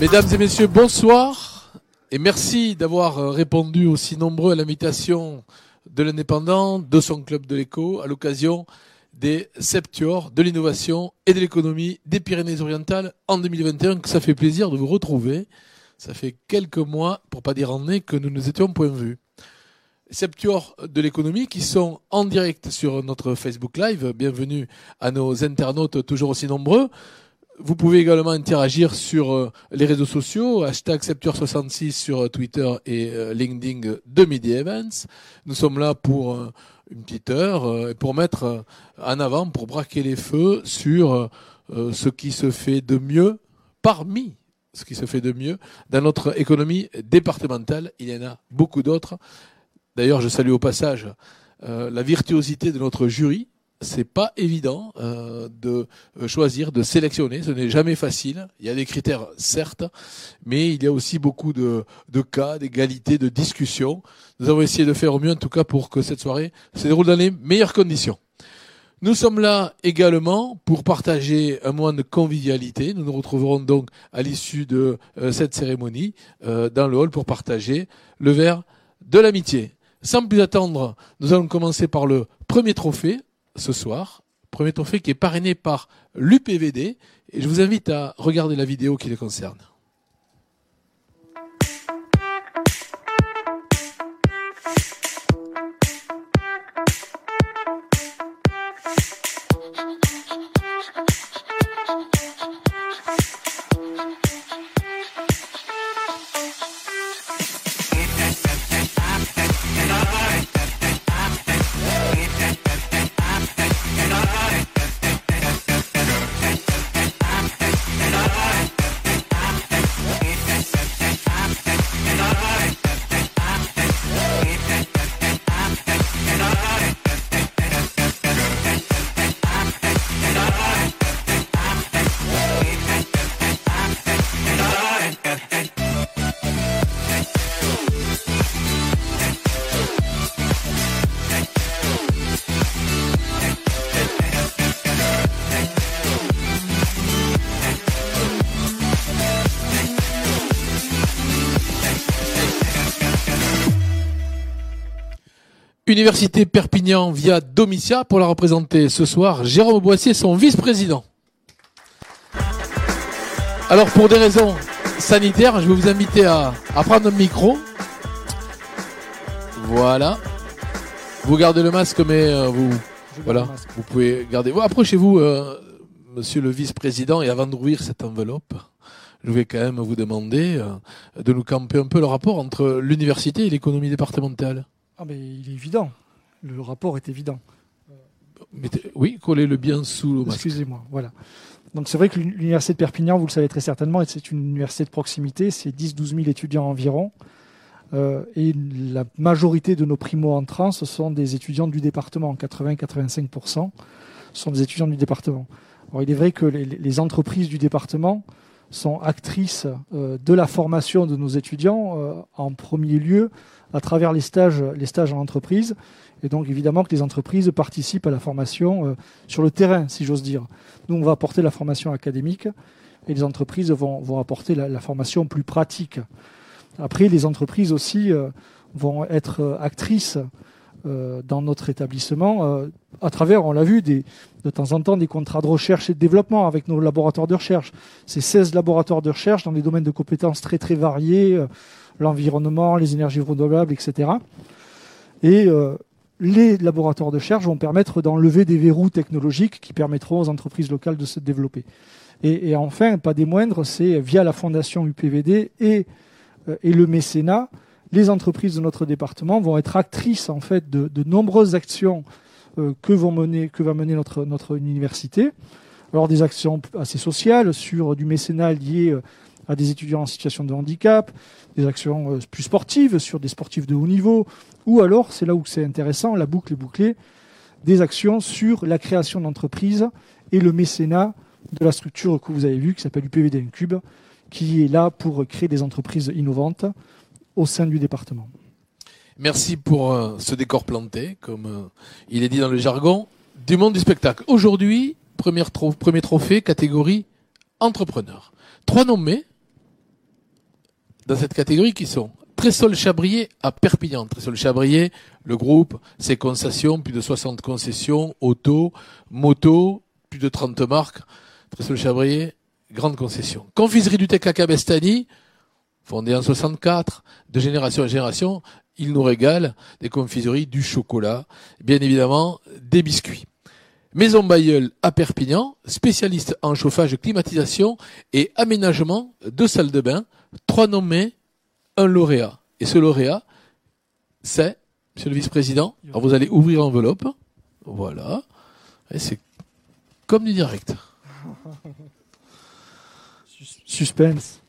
Mesdames et messieurs, bonsoir et merci d'avoir euh, répondu aussi nombreux à l'invitation de l'indépendant, de son club de l'écho, à l'occasion des Septuors de l'innovation et de l'économie des Pyrénées-Orientales en 2021, que ça fait plaisir de vous retrouver. Ça fait quelques mois, pour pas dire années, que nous nous étions point vus. Septuors de l'économie qui sont en direct sur notre Facebook Live. Bienvenue à nos internautes toujours aussi nombreux. Vous pouvez également interagir sur euh, les réseaux sociaux, hashtag Septuor66 sur euh, Twitter et euh, LinkedIn de Midi Events. Nous sommes là pour une petite heure pour mettre en avant, pour braquer les feux sur ce qui se fait de mieux parmi ce qui se fait de mieux dans notre économie départementale. Il y en a beaucoup d'autres. D'ailleurs, je salue au passage la virtuosité de notre jury c'est pas évident euh, de euh, choisir, de sélectionner. Ce n'est jamais facile. Il y a des critères, certes, mais il y a aussi beaucoup de, de cas, d'égalité, de discussions. Nous avons essayé de faire au mieux, en tout cas, pour que cette soirée se déroule dans les meilleures conditions. Nous sommes là également pour partager un moment de convivialité. Nous nous retrouverons donc à l'issue de euh, cette cérémonie dans le hall pour partager le verre de l'amitié. Sans plus attendre, nous allons commencer par le premier trophée ce soir. Premier trophée qui est parrainé par l'UPVD. Et je vous invite à regarder la vidéo qui les concerne. Université Perpignan via Domitia pour la représenter ce soir. Jérôme Boissier, son vice-président. Alors pour des raisons sanitaires, je vais vous inviter à, prendre un micro. Voilà. Vous gardez le masque, mais euh, vous, voilà, vous pouvez garder. Approchez-vous, euh, Monsieur le vice-président, et avant d'ouvrir cette enveloppe, je vais quand même vous demander euh, de nous camper un peu le rapport entre l'université et l'économie départementale. Ah mais il est évident. Le rapport est évident. oui, collez-le bien sous le Excusez-moi, voilà. Donc c'est vrai que l'université de Perpignan, vous le savez très certainement, c'est une université de proximité, c'est 10-12 000 étudiants environ. Euh, et la majorité de nos primo-entrants, ce sont des étudiants du département, 80-85% sont des étudiants du département. Alors il est vrai que les, entreprises du département sont actrices euh, de la formation de nos étudiants euh, en premier lieu à travers les stages, les stages en entreprise. Et donc évidemment que les entreprises participent à la formation euh, sur le terrain, si j'ose dire. Nous, on va apporter la formation académique et les entreprises vont, vont apporter la, formation plus pratique. Après, les entreprises aussi euh, vont être euh, actrices dans notre établissement à travers, on l'a vu, des, de temps en temps des contrats de recherche et de développement avec nos laboratoires de recherche. C'est 16 laboratoires de recherche dans des domaines de compétences très très variés l'environnement, les énergies renouvelables, etc. Et euh, les laboratoires de recherche vont permettre d'enlever des verrous technologiques qui permettront aux entreprises locales de se développer. Et, enfin, pas des moindres, c'est via la fondation UPVD et, euh, et le mécénat, les entreprises de notre département vont être actrices en fait de, nombreuses actions euh, que, vont mener, que va mener notre, notre université. Alors des actions assez sociales sur du mécénat lié à des étudiants en situation de handicap, des actions euh, plus sportives sur des sportifs de haut niveau, ou alors, c'est là où c'est intéressant, la boucle est bouclée, des actions sur la création d'entreprises et le mécénat de la structure que vous avez vue, qui s'appelle UPVD Incube, qui est là pour créer des entreprises innovantes au sein du département. Merci pour euh, ce décor planté, comme euh, il est dit dans le jargon du monde du spectacle. Aujourd'hui, premier, premier trophée, catégorie entrepreneur. Trois nommés, dans cette catégorie qui sont Trésol Chabrier à Perpignan. Trésol Chabrier, le groupe, ses concessions, plus de 60 concessions, auto, moto, plus de 30 marques. Trésol Chabrier, grande concession. Confiserie du Tech à Cabestany, fondée en 64, de génération en génération, il nous régale des confiseries, du chocolat, bien évidemment des biscuits. Maison Bayeul à Perpignan, spécialiste en chauffage, climatisation et aménagement de salles de bain, trois nommés, un lauréat. Et ce lauréat, c'est, monsieur le vice-président, alors vous allez ouvrir l'enveloppe, voilà, et c'est comme du direct. Suspense.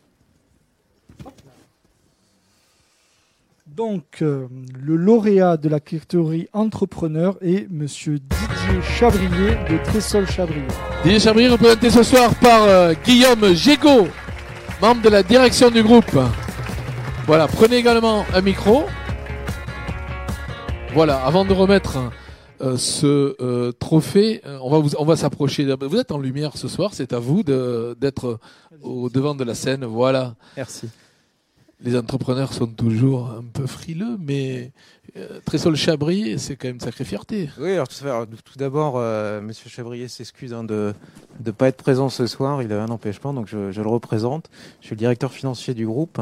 Donc, euh, le lauréat de la catégorie entrepreneur est Monsieur Didier Chabrier de Trésol Chabrier. Didier Chabrier représenté ce soir par euh, Guillaume Gégaud, membre de la direction du groupe. Voilà, prenez également un micro. Voilà, avant de remettre euh, ce euh, trophée, euh, on va vous, on va s'approcher. Vous êtes en lumière ce soir, c'est à vous de- d'être au devant de la scène. Voilà. Merci. Les entrepreneurs sont toujours un peu frileux, mais euh, Trésol Chabrier, c'est quand même une sacrée fierté. Oui, alors tout, d'abord, euh, Monsieur Chabrier s'excuse hein, de ne pas être présent ce soir. Il a un empêchement, donc je, le représente. Je suis le directeur financier du groupe.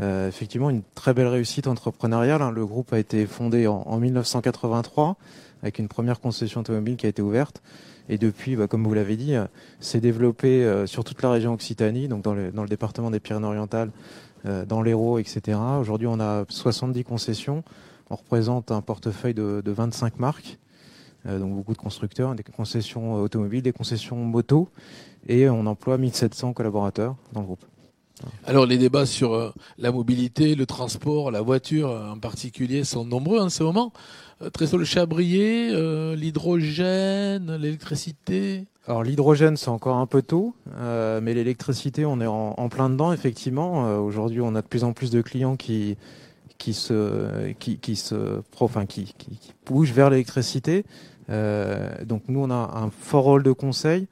Euh, effectivement, une très belle réussite entrepreneuriale. hein. Le groupe a été fondé en, en 1983 avec une première concession automobile qui a été ouverte. Et depuis, bah, comme vous l'avez dit, euh, s'est développé sur toute la région Occitanie, donc dans le, département des Pyrénées-Orientales, dans l'Hérault, etc. Aujourd'hui, on a 70 concessions. On représente un portefeuille de, de 25 marques, euh, donc beaucoup de constructeurs, des concessions automobiles, des concessions moto, et on emploie 1700 collaborateurs dans le groupe. Alors les débats sur euh, la mobilité, le transport, la voiture euh, en particulier sont nombreux en ce moment. Euh, Trésol Chabrier, euh, l'hydrogène, l'électricité. Alors l'hydrogène, c'est encore un peu tôt, euh, mais l'électricité, on est en, plein dedans, effectivement. Aujourd'hui, on a de plus en plus de clients qui se qui, qui se bougent vers l'électricité. Donc nous, on a un fort rôle de conseil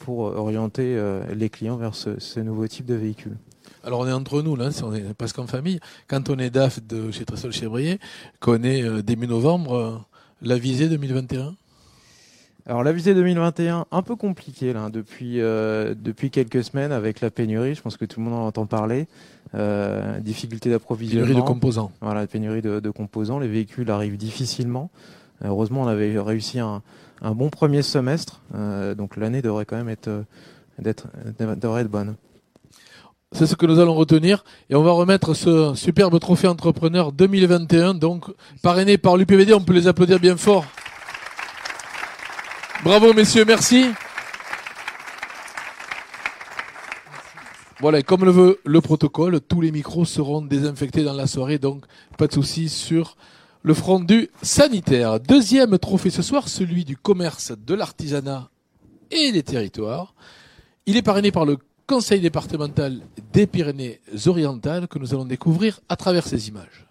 pour orienter les clients vers ce nouveau type de véhicule. Alors on est entre nous là, on est presque en famille. Quand on est DAF de chez Trésol Chabrier, connaît euh, début novembre euh, la visée 2021. Alors la visée 2021, un peu compliquée là, depuis euh, depuis quelques semaines avec la pénurie. Je pense que tout le monde en entend parler. Euh, difficulté d'approvisionnement. Pénurie de composants. Voilà, pénurie de, de composants. Les véhicules arrivent difficilement. Heureusement, on avait réussi un, un bon premier semestre. Euh, donc l'année devrait quand même être d'être devrait être bonne. C'est ce que nous allons retenir et on va remettre ce superbe trophée entrepreneur 2021 donc parrainé par l'UPVD, on peut les applaudir bien fort. Bravo messieurs, merci. Voilà, et comme le veut le protocole, tous les micros seront désinfectés dans la soirée, donc pas de souci sur le front du sanitaire. Deuxième trophée ce soir, celui du commerce, de l'artisanat et des territoires. Il est parrainé par le Conseil départemental des Pyrénées-Orientales que nous allons découvrir à travers ces images.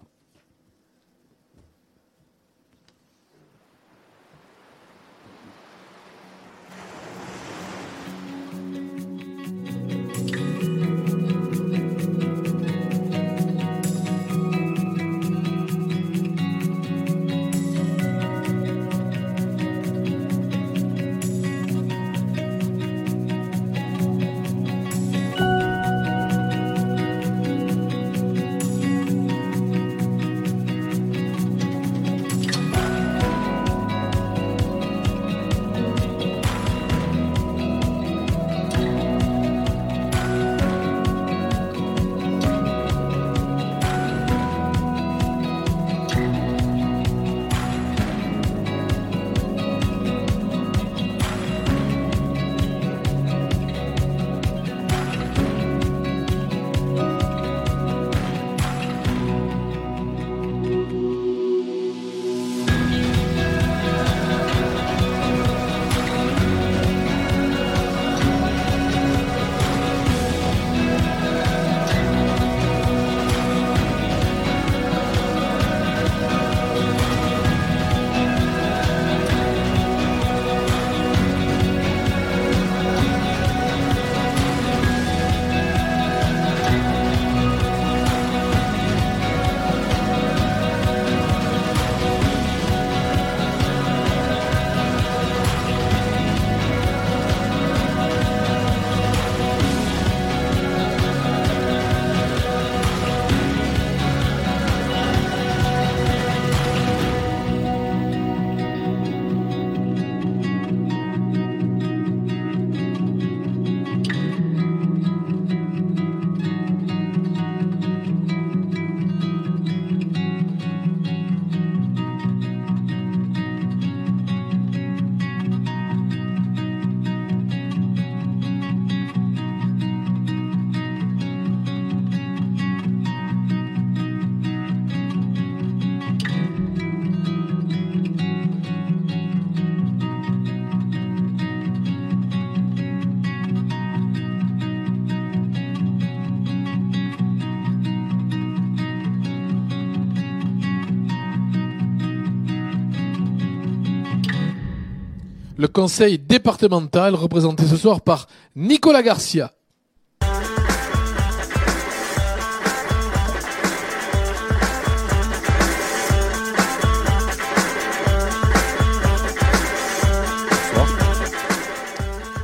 Le conseil départemental représenté ce soir par Nicolas Garcia.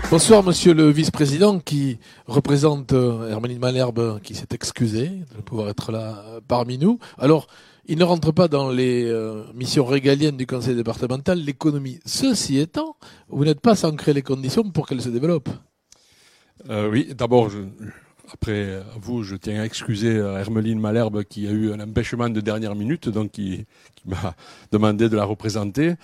Bonsoir, monsieur le vice-président qui représente euh, Hermeline Malherbe qui s'est excusé de pouvoir être là euh, parmi nous. Alors, il ne rentre pas dans les euh, missions régaliennes du conseil départemental, l'économie. Ceci étant, vous n'êtes pas sans créer les conditions pour qu'elle se développe. oui, d'abord, après vous, je tiens à excuser Hermeline Malherbe qui a eu un empêchement de dernière minute, donc qui m'a demandé de la représenter.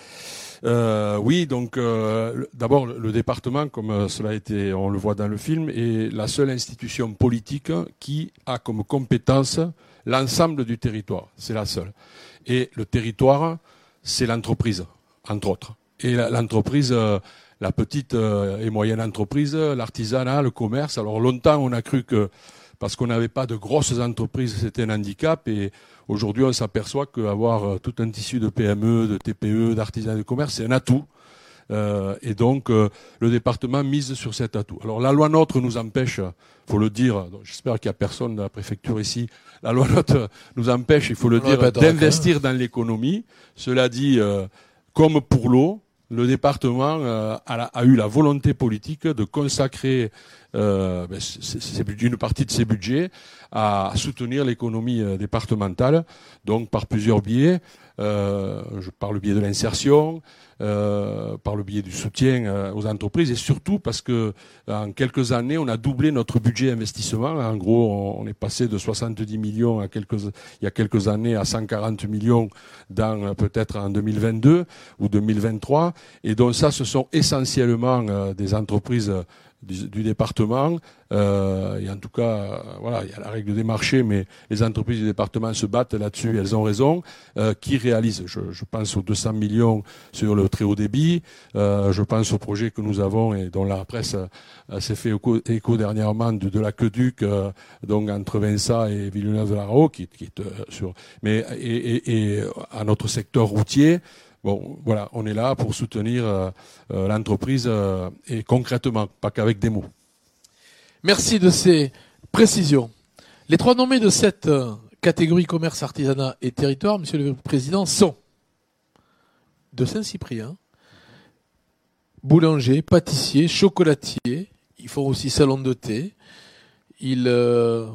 Euh, oui, donc euh, d'abord le département, comme euh, cela a été, on le voit dans le film, est la seule institution politique qui a comme compétence l'ensemble du territoire. C'est la seule. Et le territoire, c'est l'entreprise, entre autres. Et l'entreprise, la petite et moyenne entreprise, l'artisanat, le commerce. Alors longtemps, on a cru que parce qu'on n'avait pas de grosses entreprises, c'était un handicap. Et aujourd'hui, on s'aperçoit qu'avoir euh, tout un tissu de PME, de TPE, d'artisanat de commerce, c'est un atout. Euh, et donc, euh, le département mise sur cet atout. Alors, la loi NOTRe nous empêche, faut le dire, j'espère qu'il n'y a personne de la préfecture ici, la loi NOTRe nous empêche, il faut le dire, d'investir dans l'économie. Cela dit, comme pour l'eau, le département a, eu la volonté politique de consacrer euh, ben, une partie de ses budgets à soutenir l'économie euh, départementale, donc par plusieurs biais, euh, par le biais de l'insertion, euh, par le biais du soutien euh, aux entreprises et surtout parce que en quelques années, on a doublé notre budget investissement. En gros, on, est passé de 70 millions il y a quelques années à 140 millions dans peut-être en 2022 ou 2023. Et donc ça, ce sont essentiellement des entreprises du, département. Euh, et en tout cas, euh, voilà, il y a la règle des marchés, mais les entreprises du département se battent là-dessus, elles ont raison. Euh, qui réalise je, je, pense aux 200 millions sur le très haut débit. Euh, je pense au projet que nous avons et dont la presse euh, s'est fait écho, dernièrement de, de l'aqueduc, donc entre Vinça et Villeneuve-de-la-Rao, qui, est sur, mais et, à notre secteur routier. Bon, voilà, on est là pour soutenir euh, euh, l'entreprise euh, et concrètement, pas qu'avec des mots. Merci de ces précisions. Les trois nommés de cette catégorie commerce, artisanat et territoire, Monsieur le Président, sont de Saint-Cyprien, boulanger, pâtissier, chocolatier. Ils font aussi salon de thé. Ils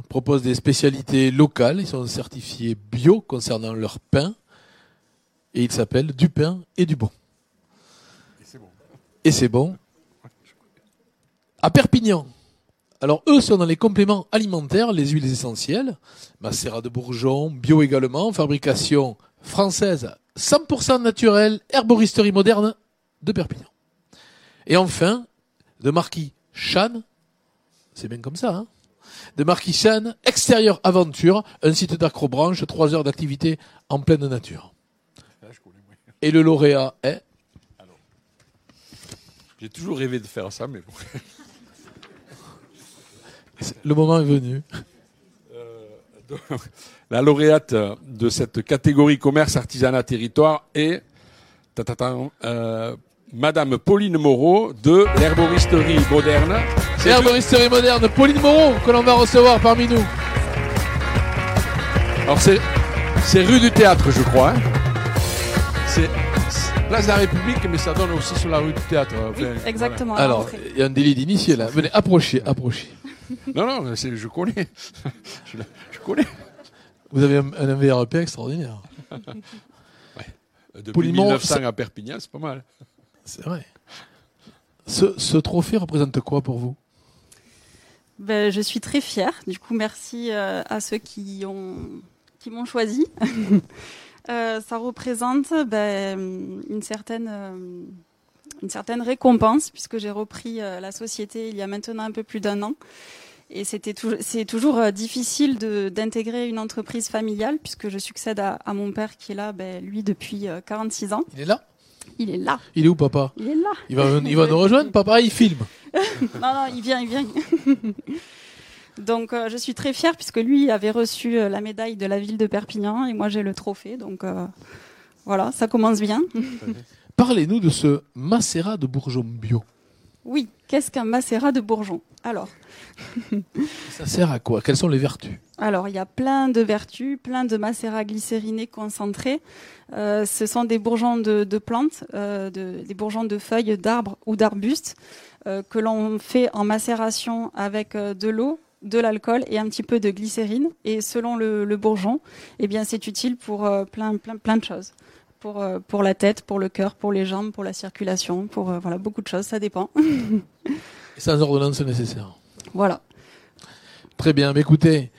proposent des spécialités locales. Ils sont certifiés bio concernant leur pain et il s'appelle Du pain et du bon. Et c'est bon. Et c'est bon. À Perpignan. Alors eux sont dans les compléments alimentaires, les huiles essentielles, macérat de bourgeon, bio également, fabrication française 100% naturelle, herboristerie moderne de Perpignan. Et enfin, de Marquis Chan, c'est bien comme ça, hein de Marquis Chan, extérieur aventure, un site d'acrobranche, trois heures d'activité en pleine nature. Et le lauréat est? J'ai toujours rêvé de faire ça, mais bon. Le moment est venu. Euh, la lauréate de cette catégorie commerce, artisanat, territoire est euh, Madame Pauline Moreau de l'herboristerie moderne. L'herboristerie moderne, Pauline Moreau, que l'on va recevoir parmi nous. Alors c'est, c'est rue du théâtre, je crois. Hein. C'est place de la République, mais ça donne aussi sur la rue du théâtre. exactement. Alors, il y a un délit d'initié là. Venez, approchez, approchez. non, non, je connais. connais. Vous avez un, un VRP extraordinaire. ouais. Depuis 1900 à Perpignan, c'est pas mal. C'est vrai. Ce, ce, trophée représente quoi pour vous? Ben, Je suis très fière. Du coup, merci euh, à ceux qui ont qui m'ont choisi. Euh, ça représente ben, une certaine euh, une certaine récompense puisque j'ai repris euh, la société il y a maintenant un peu plus d'un an. Et c'était c'est toujours difficile d'intégrer une entreprise familiale puisque je succède à, mon père qui est là, ben, lui depuis 46 ans. Il est là? Il est là. Il est où, papa? Il est là. Il va, il va nous rejoindre, papa. Il filme. non, non, il vient, il vient. Donc euh, je suis très fière puisque lui avait reçu euh, la médaille de la ville de Perpignan et moi j'ai le trophée. Donc euh, Voilà, ça commence bien. Parlez-nous de ce macérat de bourgeon bio. Oui, qu'est-ce qu'un macérat de bourgeon? Alors, Ça sert à quoi? Quelles sont les vertus? Alors, il y a plein de vertus, plein de macérats glycérinés concentrés. Euh, ce sont des bourgeons de, de plantes, euh, de- des bourgeons de feuilles d'arbres ou d'arbustes euh, que l'on fait en macération avec de l'eau, de l'alcool et un petit peu de glycérine. Et selon le, le bourgeon, eh bien, c'est utile pour plein, plein, plein de choses. Pour, euh, pour la tête, pour le cœur, pour les jambes, pour la circulation, pour euh, voilà beaucoup de choses, ça dépend. Et sans ordonnance nécessaire. voilà. Très bien. Mais écoutez,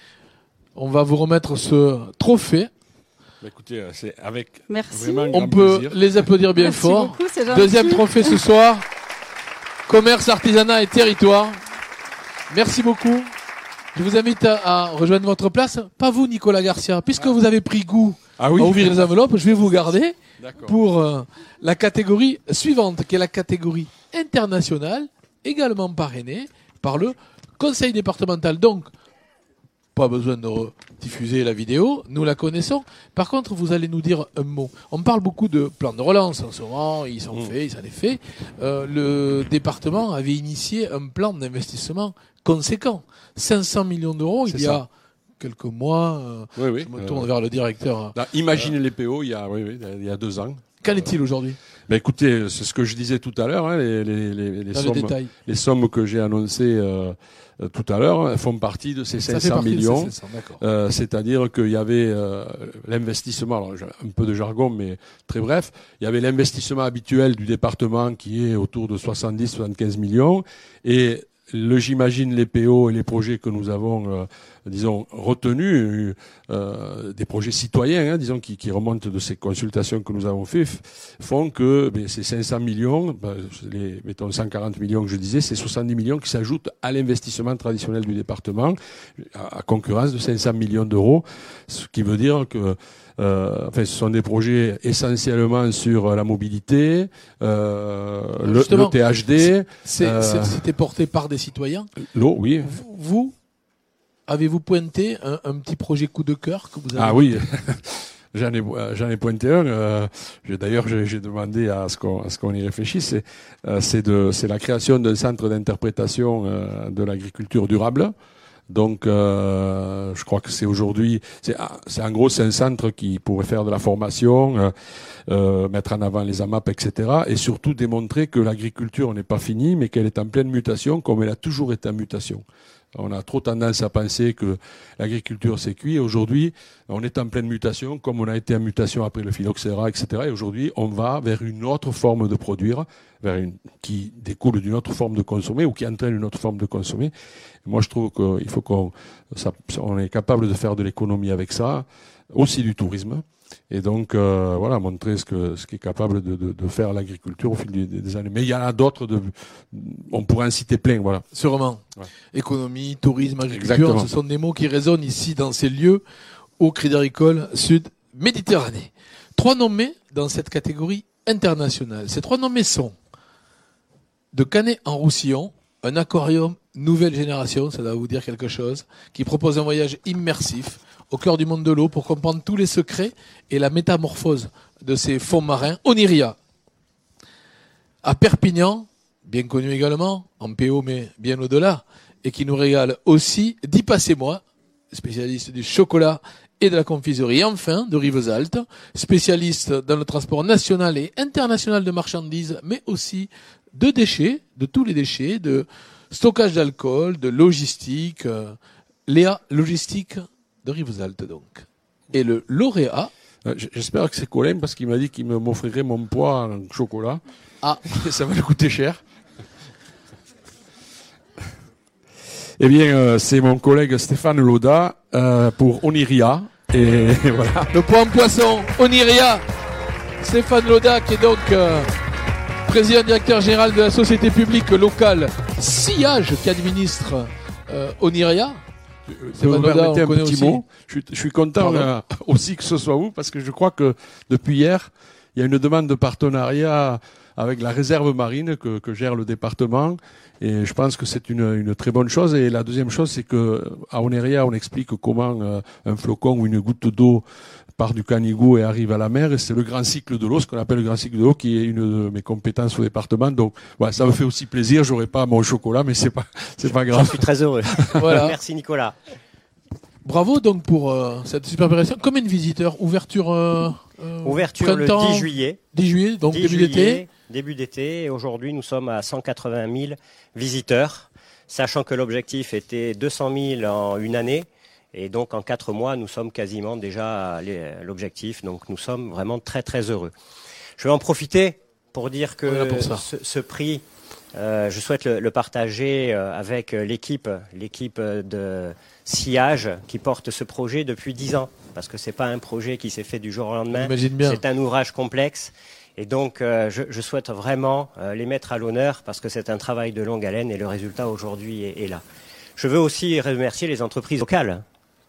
on va vous remettre ce trophée. Bah, écoutez, euh, c'est avec Merci. vraiment un On peut plaisir. les applaudir bien Merci fort. beaucoup, c'est gentil. Deuxième trophée ce soir. Commerce, artisanat et territoire. Merci beaucoup. Je vous invite à, à rejoindre votre place. Pas vous, Nicolas Garcia, puisque vous avez pris goût Ah oui. à ouvrir les enveloppes, je vais vous garder pour euh, la catégorie suivante, qui est la catégorie internationale, également parrainée par le conseil départemental. Donc, pas besoin de diffuser la vidéo, nous la connaissons. Par contre, vous allez nous dire un mot. On parle beaucoup de plans de relance en ce moment, ils sont Mm. faits, ça les fait. Euh, le département avait initié un plan d'investissement conséquent, 500 millions d'euros il y a quelques mois. euh, Oui, oui. je me euh, tourne vers le directeur. là, imaginez les PO il y a, oui, oui, il y a deux ans. Qu'en est-il aujourd'hui? Ben écoutez, c'est ce que je disais tout à l'heure, hein, les, les, les, les le sommes, les sommes que j'ai annoncées euh, tout à l'heure font partie de ces Ça fait 500 partie de ces millions. 500, d'accord. C'est-à-dire qu'il y avait l'investissement, alors un peu de jargon, mais très bref, il y avait l'investissement habituel du département qui est autour de 70-75 millions, et j'imagine les PO et les projets que nous avons, euh, disons, retenus, euh, des projets citoyens, hein, disons, qui, qui remontent de ces consultations que nous avons fait, f- font que ben, ces 500 millions, ben, les, mettons 140 millions que je disais, c'est 70 millions qui s'ajoutent à l'investissement traditionnel du département, à, à concurrence de 500 millions d'euros, ce qui veut dire que euh, enfin, ce sont des projets essentiellement sur la mobilité, euh, le, THD, C'est- euh, C'était porté par des citoyens? l'eau, oui. Vous, vous, avez-vous pointé un, un petit projet coup de cœur que vous avez Ah oui, j'en ai, j'en ai pointé un. Euh, j'ai- D'ailleurs, j'ai j'ai demandé à ce qu'on à ce qu'on y réfléchisse. C'est euh, c'est de c'est la création d'un centre d'interprétation euh, de l'agriculture durable. Donc, euh, je crois que c'est aujourd'hui, c'est ah, c'est en gros c'est un centre qui pourrait faire de la formation, euh, mettre en avant les AMAP, etc. Et surtout démontrer que l'agriculture n'est pas finie, mais qu'elle est en pleine mutation, comme elle a toujours été en mutation. On a trop tendance à penser que l'agriculture c'est cuit. Aujourd'hui, on est en pleine mutation, comme on a été en mutation après le phylloxéra, etc. Et aujourd'hui, on va vers une autre forme de produire, vers une qui découle d'une autre forme de consommer ou qui entraîne une autre forme de consommer. Moi, je trouve qu'il faut qu'on on est capable de faire de l'économie avec ça, aussi du tourisme. Et donc, euh, voilà, montrer ce que ce qui est capable de, de, de faire l'agriculture au fil des, des années. Mais il y en a d'autres. On pourrait en citer plein. Voilà. Sûrement. Ouais. Économie, tourisme, agriculture, Exactement. ce sont des mots qui résonnent ici dans ces lieux au Crédit Agricole Sud Méditerranée. Trois nommés dans cette catégorie internationale. Ces trois nommés sont de Canet en Roussillon, un aquarium nouvelle génération, ça doit vous dire quelque chose, qui propose un voyage immersif au cœur du monde de l'eau pour comprendre tous les secrets et la métamorphose de ces fonds marins. Oniria, à Perpignan, bien connu également, en PO mais bien au-delà, et qui nous régale aussi d'y passer moi, spécialiste du chocolat et de la confiserie, enfin de Rivesaltes, spécialiste dans le transport national et international de marchandises, mais aussi de déchets, de tous les déchets, de stockage d'alcool, de logistique, euh, Léa Logistique de Rivesaltes donc. Et le lauréat, Euh, J'espère que c'est Colin parce qu'il m'a dit qu'il m'offrirait mon poids en chocolat. Ah. Ça va lui coûter cher. Eh bien, euh, c'est mon collègue Stéphane Loda euh, pour Oniria. Et voilà. le point poisson, Oniria, Stéphane Loda, qui est donc président directeur général de la société publique locale Sillage, qui administre Oniria. Si vous permettez un petit aussi. mot, je suis, je suis content euh, aussi que ce soit vous parce que je crois que depuis hier, il y a une demande de partenariat avec la réserve marine que, que gère le département. Et je pense que c'est une, une, très bonne chose. Et la deuxième chose, c'est que à Oneria, on explique comment euh, un flocon ou une goutte d'eau part du Canigou et arrive à la mer. Et c'est le grand cycle de l'eau, ce qu'on appelle le grand cycle de l'eau, qui est une de mes compétences au département. Donc, voilà, ça me fait aussi plaisir. J'aurais pas mon chocolat, mais c'est pas, c'est pas grave. Je suis très heureux. voilà. Merci Nicolas. Bravo donc pour euh, cette super opération. Combien de visiteurs Ouverture euh, euh Ouverture le 10 juillet. 10 juillet, donc début d'été. Début d'été. Et aujourd'hui, nous sommes à 180 000 visiteurs, sachant que l'objectif était 200 000 en une année. Et donc en quatre mois, nous sommes quasiment déjà à l'objectif. Donc nous sommes vraiment très très heureux. Je vais en profiter pour dire que ce, ce, prix, euh, je souhaite le, le partager euh, avec l'équipe, l'équipe de Sillage qui porte ce projet depuis dix ans, parce que c'est pas un projet qui s'est fait du jour au lendemain. C'est un ouvrage complexe. Et donc, euh, je, je, souhaite vraiment euh, les mettre à l'honneur parce que c'est un travail de longue haleine et le résultat aujourd'hui est, est, là. Je veux aussi remercier les entreprises locales,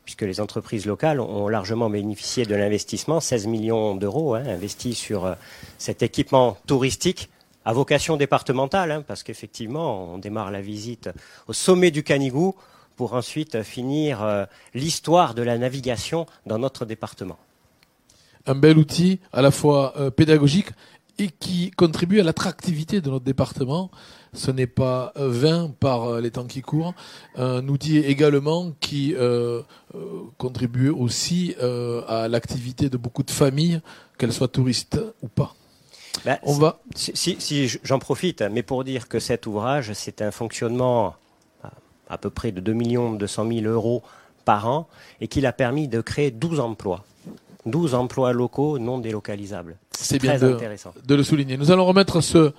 puisque les entreprises locales ont largement bénéficié de l'investissement, 16 millions d'euros hein, investis sur euh, cet équipement touristique à vocation départementale, hein, parce qu'effectivement, on démarre la visite au sommet du Canigou pour ensuite finir euh, l'histoire de la navigation dans notre département. Un bel outil à la fois euh, pédagogique et qui contribue à l'attractivité de notre département. Ce n'est pas euh, vain par les temps qui courent. Un outil également qui contribue aussi à l'activité de beaucoup de familles, qu'elles soient touristes ou pas. Ben, On va. Si, si j'en profite, mais pour dire que cet ouvrage, c'est un fonctionnement à peu près de 2 200 000 euros par an et qu'il a permis de créer 12 emplois. 12 emplois locaux non délocalisables. C'est bien de, de, le souligner. Nous allons remettre ce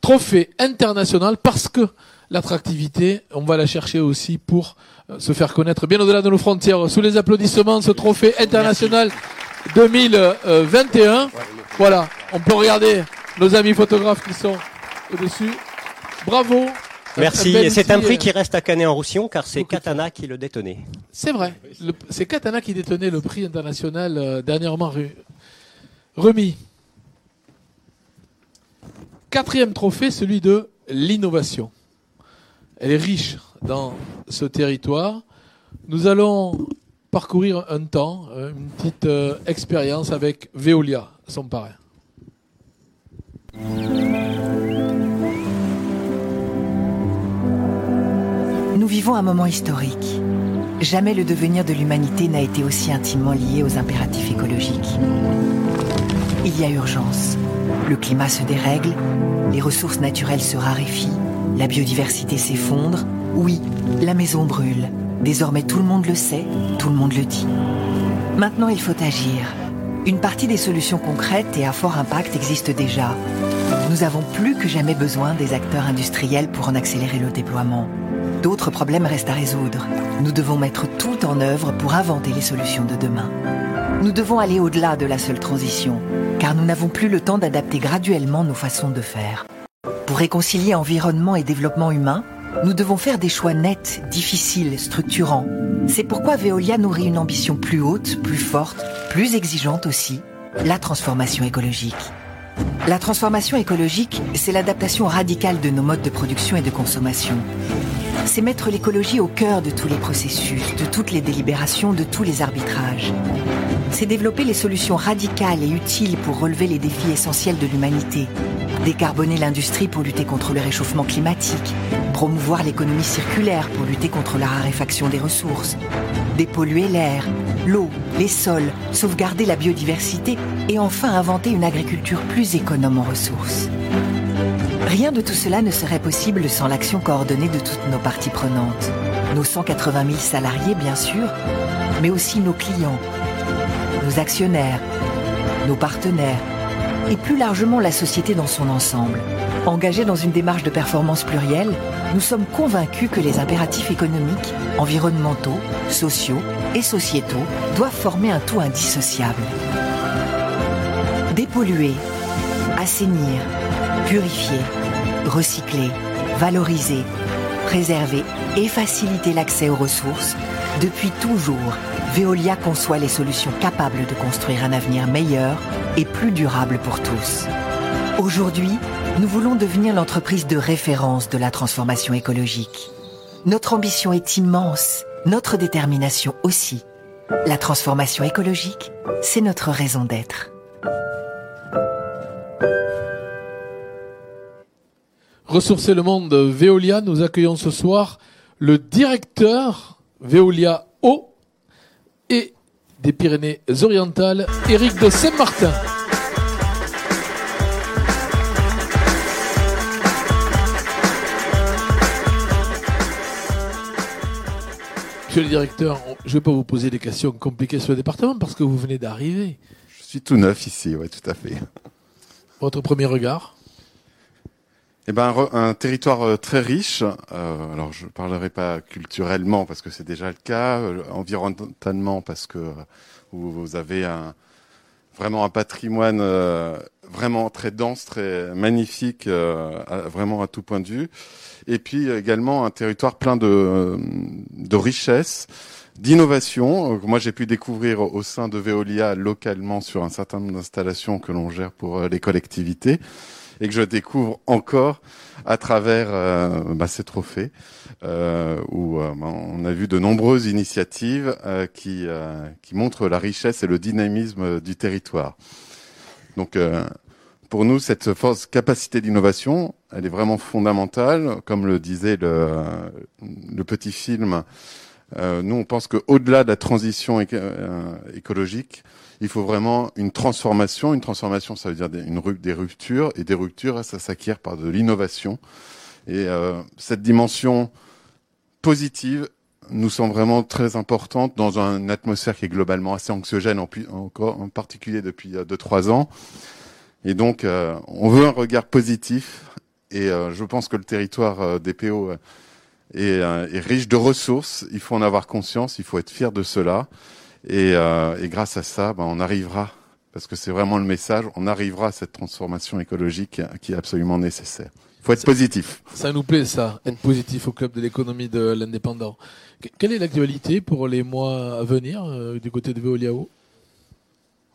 trophée international parce que l'attractivité, on va la chercher aussi pour euh, se faire connaître bien au-delà de nos frontières. Sous les applaudissements, ce trophée international 2021. Voilà, on peut regarder nos amis photographes qui sont au-dessus. Bravo Merci. Et c'est un prix qui reste à Canet-en-Roussillon car c'est Katana qui le détenait. C'est vrai. C'est Katana qui détenait le prix international euh, dernièrement remis. Quatrième trophée, celui de l'innovation. Elle est riche dans ce territoire. Nous allons parcourir un temps, euh, une petite euh, expérience avec Veolia, son parrain. Nous vivons un moment historique. Jamais le devenir de l'humanité n'a été aussi intimement lié aux impératifs écologiques. Il y a urgence. Le climat se dérègle, les ressources naturelles se raréfient, la biodiversité s'effondre. Oui, la maison brûle. Désormais tout le monde le sait, tout le monde le dit. Maintenant il faut agir. Une partie des solutions concrètes et à fort impact existent déjà. Nous avons plus que jamais besoin des acteurs industriels pour en accélérer le déploiement. D'autres problèmes restent à résoudre. Nous devons mettre tout en œuvre pour inventer les solutions de demain. Nous devons aller au-delà de la seule transition, car nous n'avons plus le temps d'adapter graduellement nos façons de faire. Pour réconcilier environnement et développement humain, nous devons faire des choix nets, difficiles, structurants. C'est pourquoi Veolia nourrit une ambition plus haute, plus forte, plus exigeante aussi, la transformation écologique. La transformation écologique, c'est l'adaptation radicale de nos modes de production et de consommation c'est mettre l'écologie au cœur de tous les processus, de toutes les délibérations, de tous les arbitrages. C'est développer les solutions radicales et utiles pour relever les défis essentiels de l'humanité. Décarboner l'industrie pour lutter contre le réchauffement climatique, promouvoir l'économie circulaire pour lutter contre la raréfaction des ressources, dépolluer l'air, l'eau, les sols, sauvegarder la biodiversité et enfin inventer une agriculture plus économe en ressources. Rien de tout cela ne serait possible sans l'action coordonnée de toutes nos parties prenantes. Nos 180 000 salariés, bien sûr, mais aussi nos clients, nos actionnaires, nos partenaires, et plus largement la société dans son ensemble. Engagés dans une démarche de performance plurielle, nous sommes convaincus que les impératifs économiques, environnementaux, sociaux et sociétaux doivent former un tout indissociable. Dépolluer, assainir, purifier, recycler, valoriser, préserver et faciliter l'accès aux ressources, depuis toujours, Veolia conçoit les solutions capables de construire un avenir meilleur et plus durable pour tous. Aujourd'hui, nous voulons devenir l'entreprise de référence de la transformation écologique. Notre ambition est immense, notre détermination aussi. La transformation écologique, c'est notre raison d'être. Ressourcer le monde Veolia, nous accueillons ce soir le directeur Veolia Eau et des Pyrénées-Orientales, Éric de Saint-Martin. Monsieur le directeur, je ne vais pas vous poser des questions compliquées sur le département parce que vous venez d'arriver. Je suis tout neuf ici, oui, tout à fait. Votre premier regard? Eh ben, un, territoire euh, très riche. Euh, alors, je ne parlerai pas culturellement parce que c'est déjà le cas, euh, environnementalement parce que vous, avez un, vraiment un patrimoine vraiment très dense, très magnifique, vraiment à tout point de vue. Et puis également un territoire plein de, de richesses d'innovation. Moi, j'ai pu découvrir au sein de Veolia localement sur un certain nombre d'installations que l'on gère pour les collectivités et que je découvre encore à travers euh, bah, ces trophées euh, où euh, bah, on a vu de nombreuses initiatives qui, montrent la richesse et le dynamisme du territoire. Donc pour nous, cette force capacité d'innovation, elle est vraiment fondamentale. Comme le disait le petit film, nous on pense qu'au-delà de la transition écologique, il faut vraiment une transformation. Une transformation, ça veut dire des, des ruptures, et des ruptures, ça s'acquiert par de l'innovation. Et euh, cette dimension positive nous semble vraiment très importante dans une atmosphère qui est globalement assez anxiogène, en, encore, en particulier depuis 2-3 euh, ans. Et donc, euh, on veut un regard positif. Et je pense que le territoire des PO est riche de ressources. Il faut en avoir conscience. Il faut être fier de cela. Et, euh, et grâce à ça, ben, on arrivera, parce que c'est vraiment le message, on arrivera à cette transformation écologique qui est absolument nécessaire. Il faut être positif. Ça nous plaît, ça, être positif au club de l'économie de l'indépendant. Quelle est l'actualité pour les mois à venir euh, du côté de Veoliao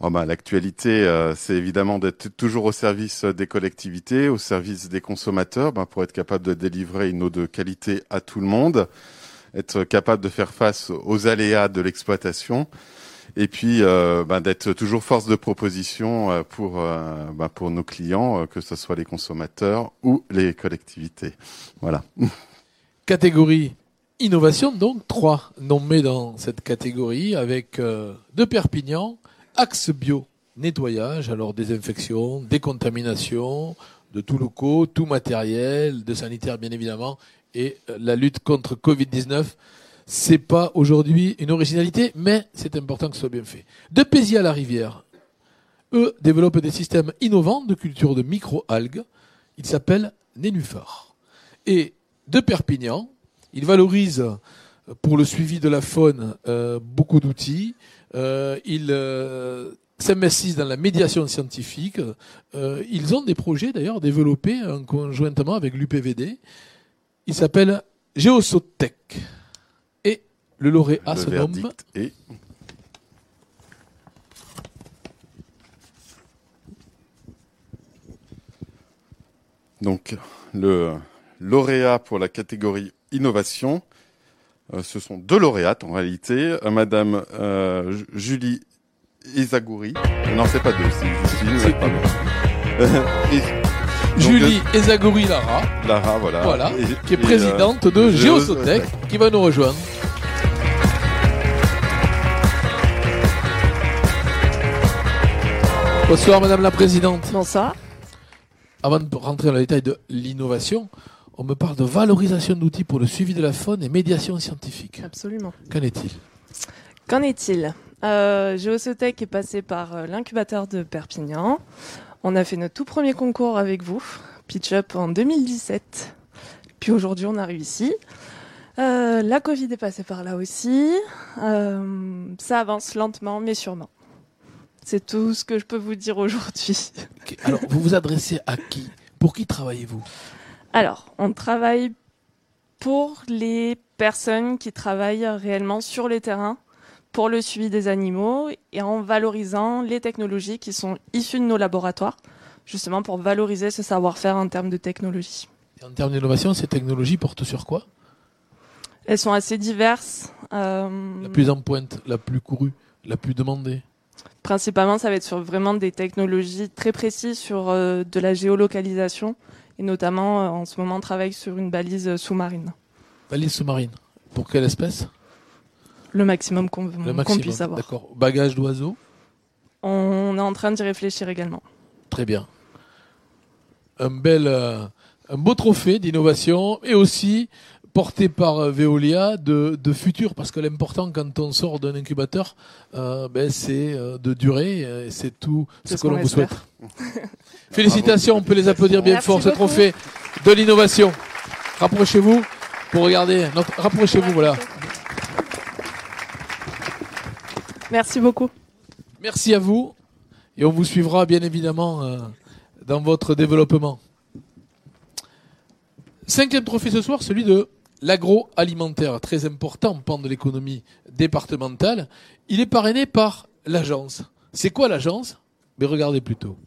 oh ben, L'actualité, euh, c'est évidemment d'être toujours au service des collectivités, au service des consommateurs, ben, pour être capable de délivrer une eau de qualité à tout le monde être capable de faire face aux aléas de l'exploitation et puis euh, bah, d'être toujours force de proposition euh, pour euh, bah, pour nos clients, que ce soit les consommateurs ou les collectivités. Voilà. Catégorie innovation, donc trois nommés dans cette catégorie avec de Perpignan, axe bio nettoyage, alors désinfection, décontamination de tout locaux, tout matériel, de sanitaire bien évidemment, et euh, la lutte contre Covid-19, c'est pas aujourd'hui une originalité, mais c'est important que ce soit bien fait. De Pézy à la rivière, eux développent des systèmes innovants de culture de micro-algues. Ils s'appellent Nénuphar. Et de Perpignan, ils valorisent euh, pour le suivi de la faune euh, beaucoup d'outils. ils s'investissent dans la médiation scientifique. ils ont des projets d'ailleurs développés conjointement avec l'UPVD il s'appelle Geosotech. Et le lauréat se nomme. Donc, le lauréat pour la catégorie innovation, euh, ce sont deux lauréates en réalité, euh, Madame euh, Julie Izagouri. Non, c'est pas deux, c'est Justine. Julie Ezagori Lara. Lara, voilà. Voilà, qui est présidente de Geosotech, qui va nous rejoindre. Bonsoir Madame la Présidente. Bonsoir. Avant de rentrer dans le détail de l'innovation, on me parle de valorisation d'outils pour le suivi de la faune et médiation scientifique. Absolument. Qu'en est-il? Qu'en est-il? Euh, Geosotech est passé par euh, l'incubateur de Perpignan. On a fait notre tout premier concours avec vous, Pitch Up en 2017. Puis aujourd'hui, on a réussi. Euh, la Covid est passée par là aussi. Euh, ça avance lentement, mais sûrement. C'est tout ce que je peux vous dire aujourd'hui. Alors, vous vous adressez à qui? Pour qui travaillez-vous? Alors, on travaille pour les personnes qui travaillent réellement sur les terrains pour le suivi des animaux et en valorisant les technologies qui sont issues de nos laboratoires, justement pour valoriser ce savoir-faire en termes de technologie. en termes d'innovation, ces technologies portent sur quoi? Elles sont assez diverses. Euh, la plus en pointe, la plus courue, la plus demandée? Principalement, ça va être sur vraiment des technologies très précises sur euh, de la géolocalisation et notamment euh, en ce moment on travaille sur une balise sous-marine. Balise sous-marine. Pour quelle espèce? Le maximum qu'on puisse avoir. D'accord. Bagage d'oiseaux On est en train d'y réfléchir également. Très bien. Un bel, un beau trophée d'innovation et aussi porté par euh, Veolia de, de futur parce que l'important quand on sort d'un incubateur euh, ben, c'est euh, de durer et c'est tout ce que l'on vous souhaite. Félicitations, on peut les applaudir bien fort ce trophée de l'innovation. Rapprochez-vous pour regarder notre rapprochez-vous voilà. Merci beaucoup. Merci à vous et on vous suivra bien évidemment dans votre développement. Cinquième trophée ce soir, celui de l'agroalimentaire, très important pan de l'économie départementale. Il est parrainé par l'agence. C'est quoi l'agence? Mais regardez plutôt.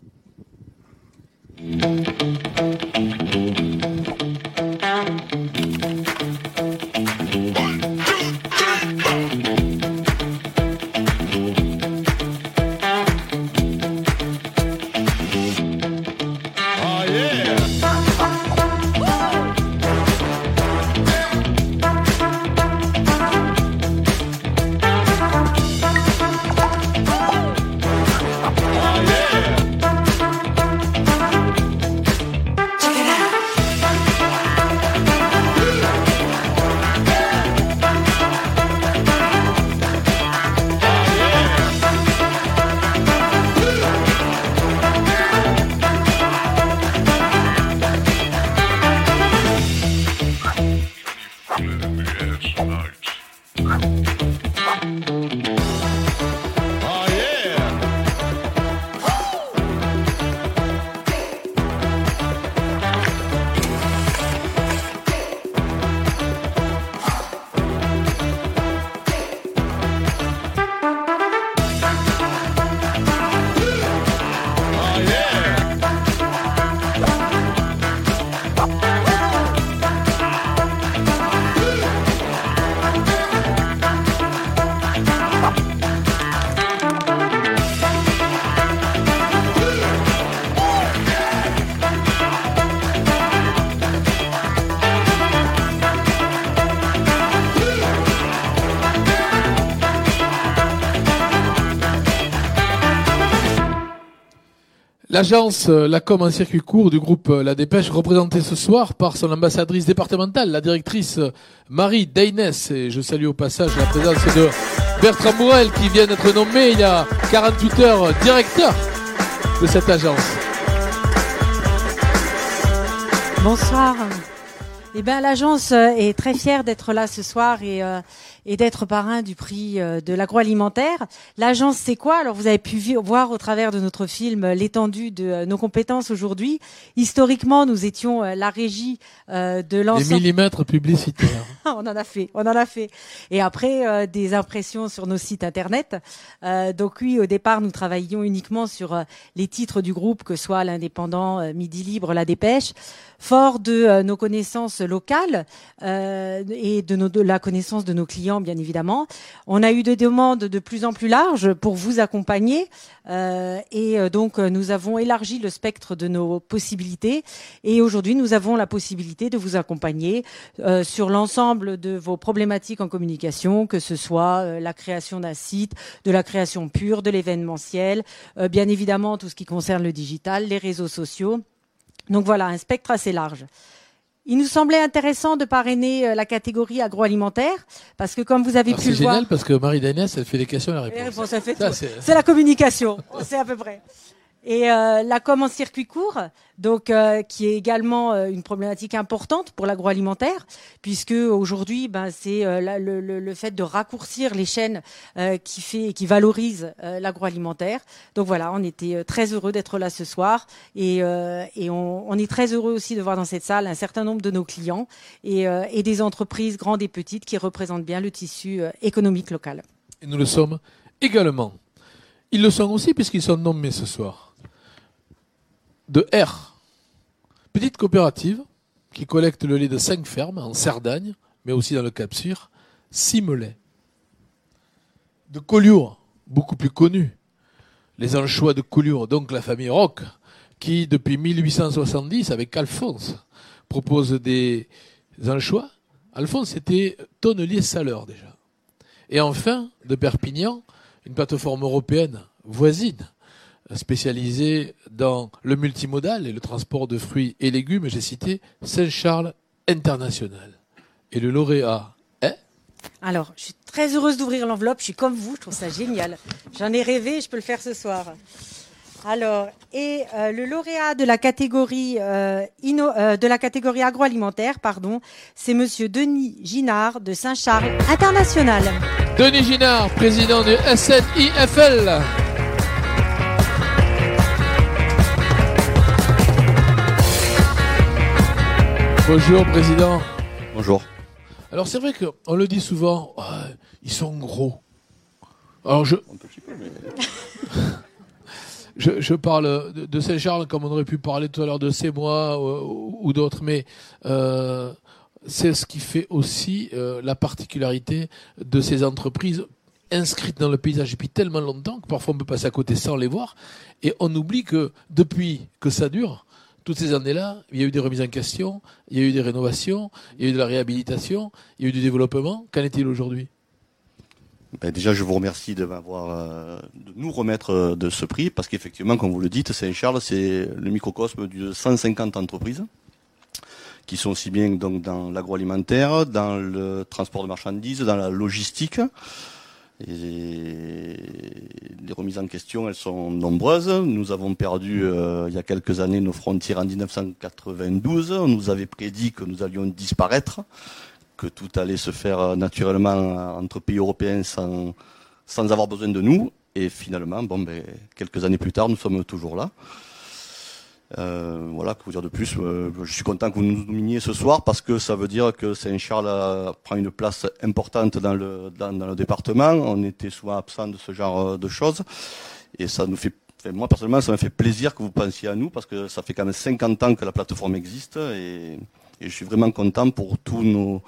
L'agence euh, La Com en circuit court du groupe euh, La Dépêche, représentée ce soir par son ambassadrice départementale, la directrice euh, Marie Daynès. Et je salue au passage la présence de Bertrand Mourel qui vient d'être nommé il y a 48 heures directeur de cette agence. Bonsoir. Eh bien, l'agence est très fière d'être là ce soir et et d'être parrain du prix euh, de l'agroalimentaire. L'agence, c'est quoi? Alors, vous avez pu voir au travers de notre film euh, l'étendue de euh, nos compétences aujourd'hui. Historiquement, nous étions la régie de l'ensemble. Des millimètres publicitaires. on en a fait, on en a fait. Et après, des impressions sur nos sites internet. donc oui, au départ, nous travaillions uniquement sur les titres du groupe, que soit l'Indépendant, Midi Libre, La Dépêche. Fort de nos connaissances locales et de, de la connaissance de nos clients bien évidemment. On a eu des demandes de plus en plus larges pour vous accompagner euh, et euh, donc euh, nous avons élargi le spectre de nos possibilités et aujourd'hui nous avons la possibilité de vous accompagner sur l'ensemble de vos problématiques en communication, que ce soit la création d'un site, de la création pure, de l'événementiel, bien évidemment tout ce qui concerne le digital, les réseaux sociaux. Donc voilà, un spectre assez large. Il nous semblait intéressant de parrainer euh, la catégorie agroalimentaire parce que comme vous avez pu le voir, c'est génial parce que Marie Danès, elle fait les questions et la réponse. C'est la communication, c'est à peu près. Et euh, la com en circuit court, donc euh, qui est également euh, une problématique importante pour l'agroalimentaire, puisque aujourd'hui, ben, c'est le, fait de raccourcir les chaînes qui fait qui valorise l'agroalimentaire. Donc voilà, on était très heureux d'être là ce soir et, on, est très heureux aussi de voir dans cette salle un certain nombre de nos clients et, et des entreprises grandes et petites qui représentent bien le tissu économique local. Et nous le sommes également. Ils le sont aussi puisqu'ils sont nommés ce soir. De R. Petite coopérative qui collecte le lait de cinq fermes en Cerdagne, mais aussi dans le Cap Sur, Simelet. De Collioure, beaucoup plus connu. Les anchois de Collioure, donc la famille Roch, qui depuis 1870, avec Alphonse, propose des anchois. Alphonse était tonnelier saleur déjà. Et enfin, de Perpignan, une plateforme européenne voisine, spécialisée dans le multimodal et le transport de fruits et légumes, j'ai cité Saint-Charles International. Et le lauréat est? Alors, je suis très heureuse d'ouvrir l'enveloppe. Je suis comme vous, je trouve ça génial. J'en ai rêvé, je peux le faire ce soir. Alors, et euh, le lauréat de la catégorie euh, euh, de la catégorie agroalimentaire, pardon, c'est Monsieur Denis Ginard de Saint-Charles International. Denis Ginard, président du SNIFL. Bonjour, président. Bonjour. Alors c'est vrai qu'on le dit souvent, ah, ils sont gros. Alors je, je, je parle de, de Saint-Charles comme on aurait pu parler tout à l'heure de Sémois ou, ou d'autres, mais euh, c'est ce qui fait aussi euh, la particularité de ces entreprises inscrites dans le paysage depuis tellement longtemps que parfois on peut passer à côté sans les voir et on oublie que depuis que ça dure, toutes ces années-là, il y a eu des remises en question, il y a eu des rénovations, il y a eu de la réhabilitation, il y a eu du développement. Qu'en est-il aujourd'hui? Ben, déjà, je vous remercie de euh, nous remettre euh, de ce prix, parce qu'effectivement, comme vous le dites, Saint-Charles, c'est le microcosme de 150 entreprises qui sont aussi bien donc dans l'agroalimentaire, dans le transport de marchandises, dans la logistique. Et les remises en question, elles sont nombreuses. Nous avons perdu euh, il y a quelques années nos frontières en 1992. On nous avait prédit que nous allions disparaître, que tout allait se faire naturellement entre pays européens sans, sans avoir besoin de nous. Et finalement, bon, ben, quelques années plus tard, nous sommes toujours là. Euh, voilà, que vous dire de plus Euh, Je suis content que vous nous nominiez ce soir parce que ça veut dire que Saint-Charles euh, prend une place importante dans le, dans, le département. On était souvent absent de ce genre euh, de choses. Et ça nous fait, enfin, moi personnellement, ça me fait plaisir que vous pensiez à nous parce que ça fait quand même 50 ans que la plateforme existe et je suis vraiment content pour tous nos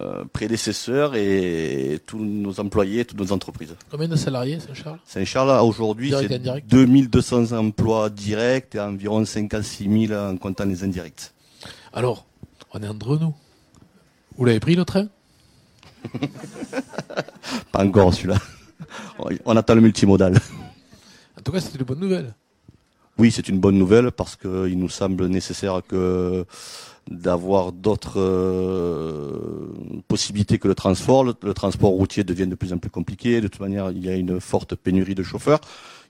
euh, prédécesseurs et tous nos employés, toutes nos entreprises. Combien de salariés, Saint-Charles Saint-Charles, a aujourd'hui, c'est indirect 2200 emplois directs et environ 56 000 en comptant les indirects. Alors, on est entre nous. Vous l'avez pris le train? Pas encore celui-là. On attend le multimodal. En tout cas, c'était une bonne nouvelle. Oui, c'est une bonne nouvelle parce qu'il nous semble nécessaire que d'avoir d'autres euh, possibilités que le transport. Le, transport routier devient de plus en plus compliqué. De toute manière, il y a une forte pénurie de chauffeurs.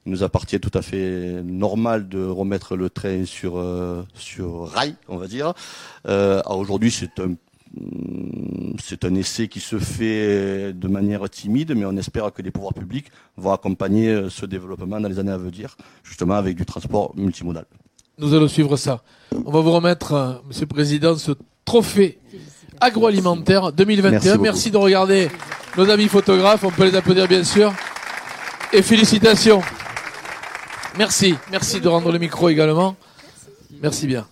Il nous appartient tout à fait normal de remettre le train sur euh, sur rail, on va dire. Euh, Aujourd'hui, c'est un c'est un essai qui se fait de manière timide, mais on espère que les pouvoirs publics vont accompagner ce développement dans les années à venir, justement avec du transport multimodal. Nous allons suivre ça. On va vous remettre, euh, Monsieur le Président, ce trophée agroalimentaire 2021. Merci Merci, de regarder nos amis photographes. On peut les applaudir, bien sûr. Et félicitations. Merci. Merci de rendre le micro également. Merci bien.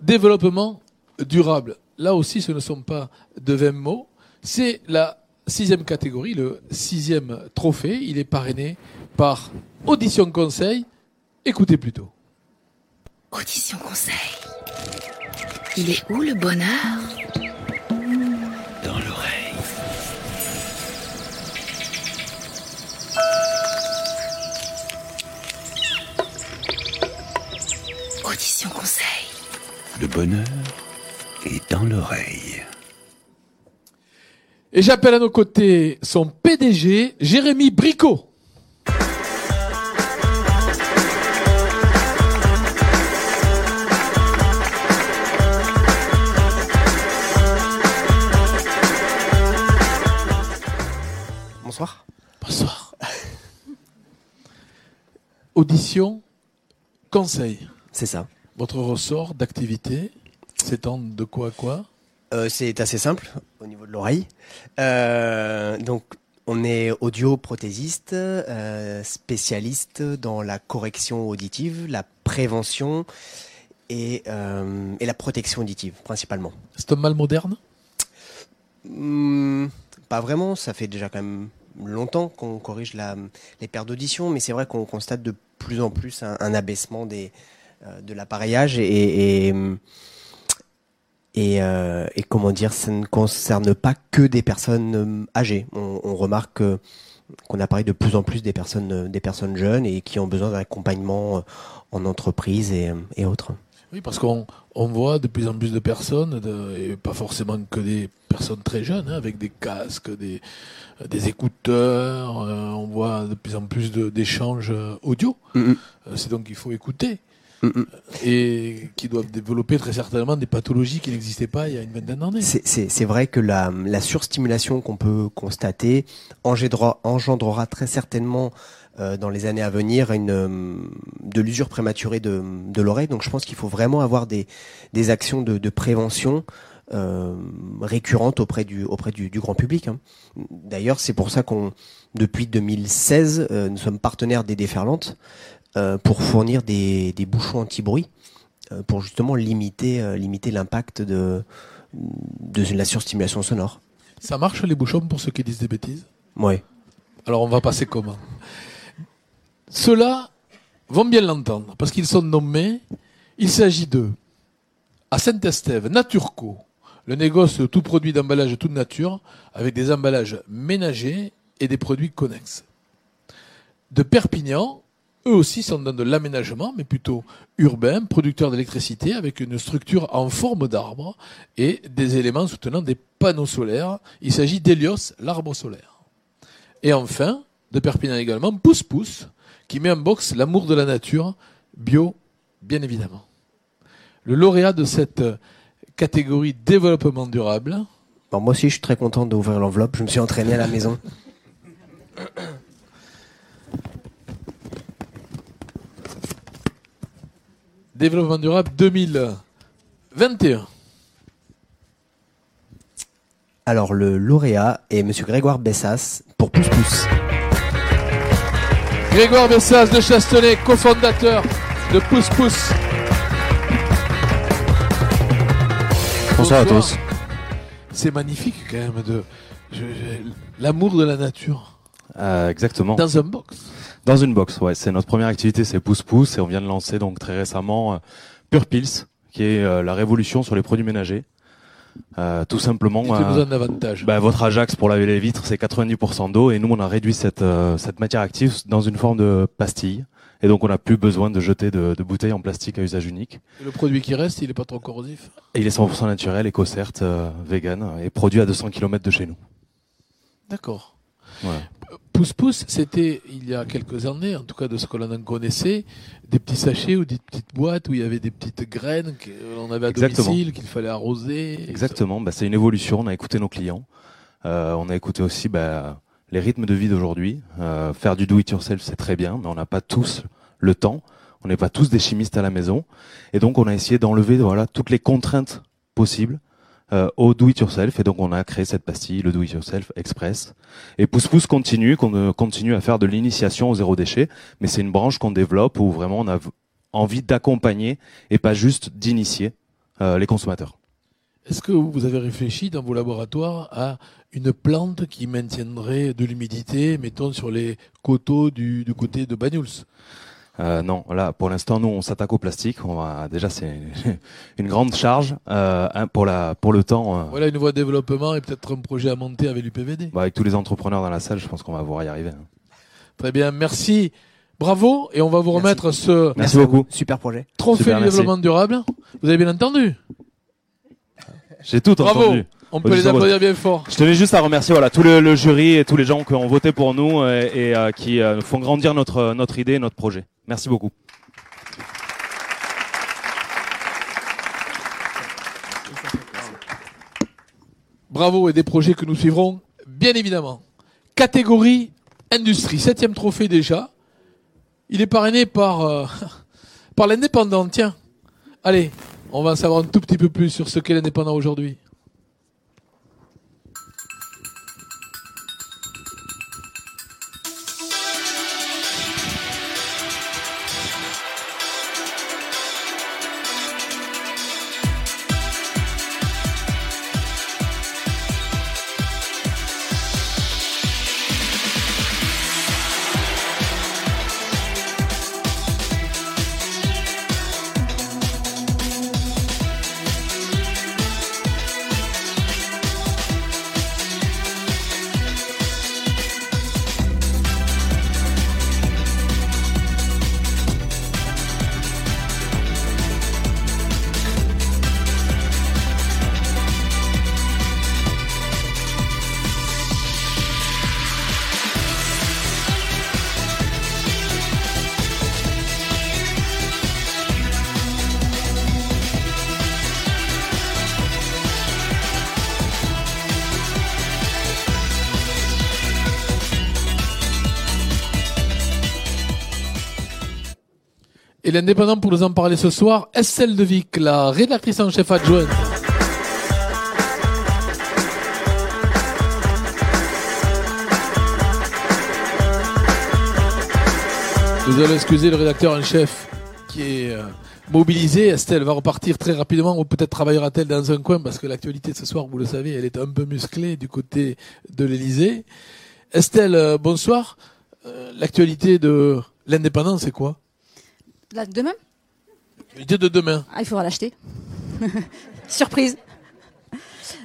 Développement durable. Là aussi, ce ne sont pas de 20 mots. C'est la sixième catégorie, le sixième trophée. Il est parrainé par Audition Conseil. Écoutez plutôt. Audition conseil. Il est où le bonheur? Dans l'oreille. Audition conseil. Le bonheur est dans l'oreille. Et j'appelle à nos côtés son PDG, Jérémy Bricot. Audition, conseil. C'est ça. Votre ressort d'activité s'étend de quoi à quoi? Euh, c'est assez simple au niveau de l'oreille. Euh, donc, on est audio prothésiste, euh, spécialiste dans la correction auditive, la prévention et, et la protection auditive principalement. C'est un mal moderne? Hmm, Pas vraiment, ça fait déjà quand même longtemps qu'on corrige les pertes d'audition, mais c'est vrai qu'on constate de plus en plus un, abaissement euh, de l'appareillage euh, et comment dire, ça ne concerne pas que des personnes euh, âgées. On, remarque que- qu'on appareille de plus en plus des personnes, des personnes jeunes et qui ont besoin d'un accompagnement en entreprise et autres. Oui, parce qu'on on voit de plus en plus de personnes, de- et pas forcément que des personnes très jeunes, hein, avec des casques, des, des écouteurs. euh, on voit de plus en plus d'échanges euh, audio. Euh, C'est donc qu'il faut écouter. Et qui doivent développer très certainement des pathologies qui n'existaient pas il y a une vingtaine d'années. C'est- vrai que la, la surstimulation qu'on peut constater engendrera, engendrera très certainement euh, dans les années à venir une, euh, de l'usure prématurée de, de l'oreille. Donc je pense qu'il faut vraiment avoir des, des actions de, de prévention euh, récurrentes auprès du, auprès du, du grand public. hein. D'ailleurs, c'est pour ça qu'on, depuis 2016, euh, nous sommes partenaires des déferlantes pour fournir des, des bouchons anti-bruit pour justement limiter, limiter l'impact de, de la surstimulation sonore. Ça marche les bouchons pour ceux qui disent des bêtises? Ouais. Alors on va passer comment? Ceux-là vont bien l'entendre parce qu'ils sont nommés. Il s'agit de à Saint-Estève, Naturco, le négoce de tout produit d'emballage toute nature avec des emballages ménagers et des produits connexes. De Perpignan, eux aussi sont dans de l'aménagement, mais plutôt urbain, producteur d'électricité avec une structure en forme d'arbre et des éléments soutenant des panneaux solaires. Il s'agit d'Helios, l'arbre solaire. Et enfin, de Perpignan également, Pousse Pousse, qui met en box l'amour de la nature, bio, bien évidemment. Le lauréat de cette euh, catégorie développement durable. Bon, moi aussi, je suis très content d'ouvrir l'enveloppe. Je me suis entraîné à la maison. Développement durable 2021. Alors, le lauréat est Monsieur Grégoire Bessas pour Pouce Pouce. Grégoire Bessas de Chastenay, cofondateur de Pousse Pousse. Bonsoir à tous. C'est magnifique quand même de l'amour de la nature Euh, exactement. dans un box. Dans une box, ouais. C'est notre première activité, c'est Pouce Pouce, et on vient de lancer donc très récemment euh, Pure Pills, qui est euh, la révolution sur les produits ménagers. Euh, tout simplement. D'avantages. bah, votre Ajax pour laver les vitres, c'est 90% d'eau, et nous on a réduit cette euh, cette matière active dans une forme de pastille, et donc on n'a plus besoin de jeter de, de bouteilles en plastique à usage unique. Et le produit qui reste, il est pas trop corrosif? Et il est 100% naturel, éco-cert, euh, vegan, et produit à 200 km de chez nous. D'accord. Voilà. Pousse Pousse, c'était il y a quelques années, en tout cas de ce que l'on en connaissait, des petits sachets ou des petites boîtes où il y avait des petites graines qu'on avait à Exactement. domicile, qu'il fallait arroser. Exactement, bah, c'est une évolution. On a écouté nos clients. Euh, on a écouté aussi bah, les rythmes de vie d'aujourd'hui. Euh, faire du do-it-yourself, c'est très bien, mais on n'a pas tous le temps. On n'est pas tous des chimistes à la maison. Et donc, on a essayé d'enlever voilà, toutes les contraintes possibles euh, au do-it-yourself. Et donc, on a créé cette pastille, le do-it-yourself express. Et Pousse Pousse continue, qu'on euh, continue à faire de l'initiation au zéro déchet. Mais c'est une branche qu'on développe où vraiment on a envie d'accompagner et pas juste d'initier euh, les consommateurs. Est-ce que vous avez réfléchi dans vos laboratoires à une plante qui maintiendrait de l'humidité, mettons sur les coteaux du, du côté de Banyuls? Euh, non, là pour l'instant nous on s'attaque au plastique. On va déjà c'est une grande charge euh, hein, pour la pour le temps. euh, Voilà une voie de développement et peut-être un projet à monter avec l'UPVD. bah, avec tous les entrepreneurs dans la salle, je pense qu'on va pouvoir y arriver. hein. Très bien, merci. Bravo, et on va vous Merci. remettre ce Merci beaucoup. Super projet. trophée Super, du merci. développement durable. Vous avez bien entendu J'ai tout Bravo. entendu. On peut les applaudir bien fort. Je tenais juste à remercier voilà tout le, le jury et tous les gens qui ont voté pour nous euh, et, euh, qui euh, font grandir notre notre idée, et notre projet. Merci beaucoup. Bravo et des projets que nous suivrons, bien évidemment. Catégorie industrie, septième trophée déjà. Il est parrainé par, euh, par l'indépendant, tiens. Allez, on va en savoir un tout petit peu plus sur ce qu'est l'indépendant aujourd'hui. Et l'indépendant pour nous en parler ce soir, Estelle Devic, la rédactrice en chef adjointe. Nous allons excuser le rédacteur en chef qui est euh, mobilisé. Estelle va repartir très rapidement ou peut-être travaillera-t-elle dans un coin parce que l'actualité ce soir, vous le savez, elle est un peu musclée du côté de l'Elysée. Estelle, euh, bonsoir. Euh, l'actualité de l'indépendance, c'est quoi? Là, demain L'actualité de demain. Ah, il faudra l'acheter. Surprise.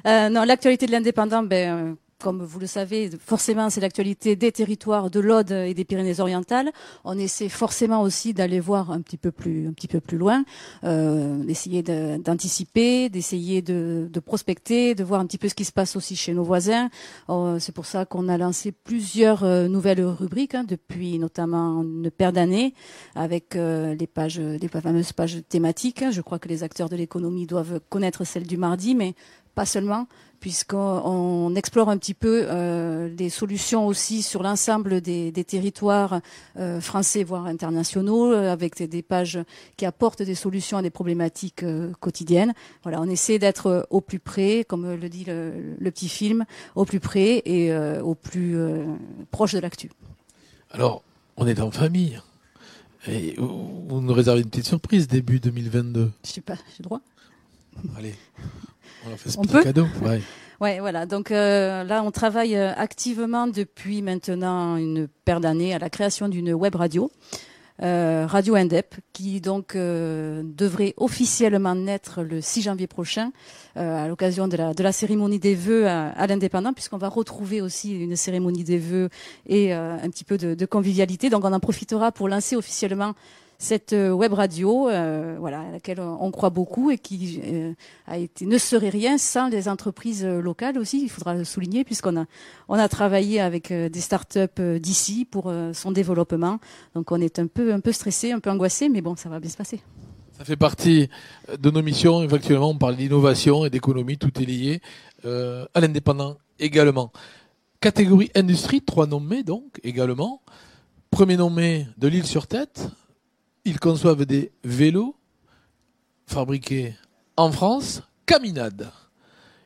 Euh, non, l'actualité de l'indépendant, ben, euh, comme vous le savez, forcément, c'est l'actualité des territoires de l'Aude et des Pyrénées-Orientales. On essaie forcément aussi d'aller voir un petit peu plus, un petit peu plus loin, euh, d'essayer de- d'anticiper, d'essayer de, prospecter, de voir un petit peu ce qui se passe aussi chez nos voisins. Euh, c'est pour ça qu'on a lancé plusieurs euh, nouvelles rubriques hein, depuis notamment une paire d'années avec les pages, les fameuses pages thématiques. Je crois que les acteurs de l'économie doivent connaître celle du mardi, mais pas seulement, puisqu'on on explore un petit peu euh, les solutions aussi sur l'ensemble des, des territoires euh, français, voire internationaux, euh, avec des, des pages qui apportent des solutions à des problématiques euh, quotidiennes. Voilà, on essaie d'être euh, au plus près, comme le dit le, le petit film, au plus près et euh, au plus euh, proche de l'actu. Alors, on est en famille. Et vous nous réservez une petite surprise début 2022. Je sais pas, j'ai le droit. Allez, on leur fait ce On petit peut cadeau. Ouais. Ouais, voilà. Donc euh, là, on travaille euh, activement depuis maintenant une paire d'années à la création d'une web radio, euh, Radio Indep, qui donc euh, devrait officiellement naître le 6 janvier prochain, euh, à l'occasion de la, de la cérémonie des vœux à, à l'indépendant, puisqu'on va retrouver aussi une cérémonie des vœux et euh, un petit peu de, de convivialité. Donc on en profitera pour lancer officiellement cette euh, web radio, euh, voilà, à laquelle on croit beaucoup et qui euh, a été ne serait rien sans les entreprises locales aussi. Il faudra le souligner puisqu'on a on a travaillé avec des startups d'ici pour son développement. Donc on est un peu un peu stressé, un peu angoissé, mais bon, ça va bien se passer. Ça fait partie de nos missions. Effectivement, on parle d'innovation et d'économie. Tout est lié à l'indépendant également. Catégorie industrie, trois nommés donc également. Premier nommé de l'île sur tête. Ils conçoivent des vélos fabriqués en France. Caminade.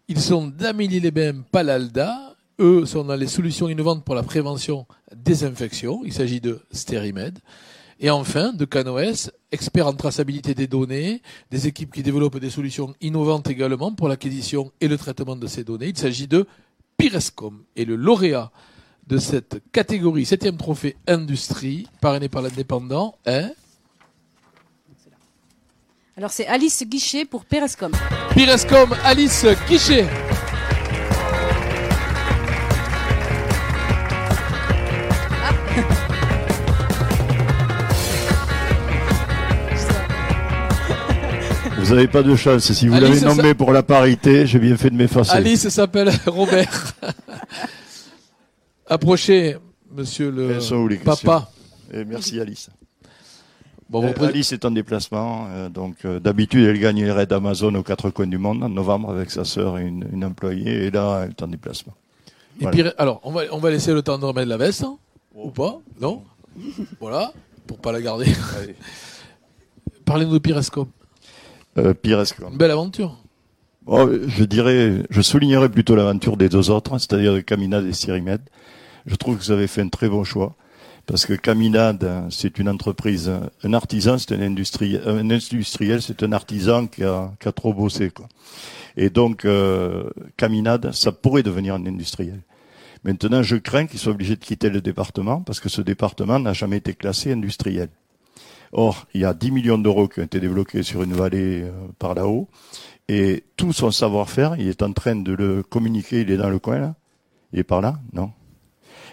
Ils sont d'Amélie-les-Bains, Palalda. Eux sont dans les solutions innovantes pour la prévention des infections. Il s'agit de Sterimed. Et enfin, de CanOS, expert en traçabilité des données, des équipes qui développent des solutions innovantes également pour l'acquisition et le traitement de ces données. Il s'agit de Pirescom. Et le lauréat de cette catégorie, septième trophée industrie, parrainé par l'indépendant, est Alors c'est Alice Guichet pour Perescom. Pirescom Alice Guichet. Vous n'avez pas de chance. Si vous Alice, l'avez nommé pour la parité, j'ai bien fait de m'effacer. Alice s'appelle Robert. Approchez, monsieur le papa. Et merci Alice. Bon, Euh, Alice est en déplacement, euh, donc euh, d'habitude elle gagne les raids d'Amazon aux quatre coins du monde en novembre avec sa sœur et une, une employée, et là elle est en déplacement. Et Voilà. Alors, on va, on va laisser le temps de remettre la veste, hein, ou pas, non Voilà, pour pas la garder. Parlez-nous de Pirescom. Pirescom. Une belle aventure. Oh, je dirais, je soulignerais plutôt l'aventure des deux autres, c'est-à-dire de Caminade et Cyrimed. Je trouve que vous avez fait un très bon choix. Parce que Caminade, c'est une entreprise, un artisan, c'est un industriel, un industriel, c'est un artisan qui a, qui a trop bossé, quoi. Et donc, euh, Caminade, ça pourrait devenir un industriel. Maintenant, je crains qu'il soit obligé de quitter le département parce que ce département n'a jamais été classé industriel. Or, il y a 10 millions d'euros qui ont été débloqués sur une vallée euh, par là-haut. Et tout son savoir-faire, il est en train de le communiquer. Il est dans le coin, là Il est par là? Non.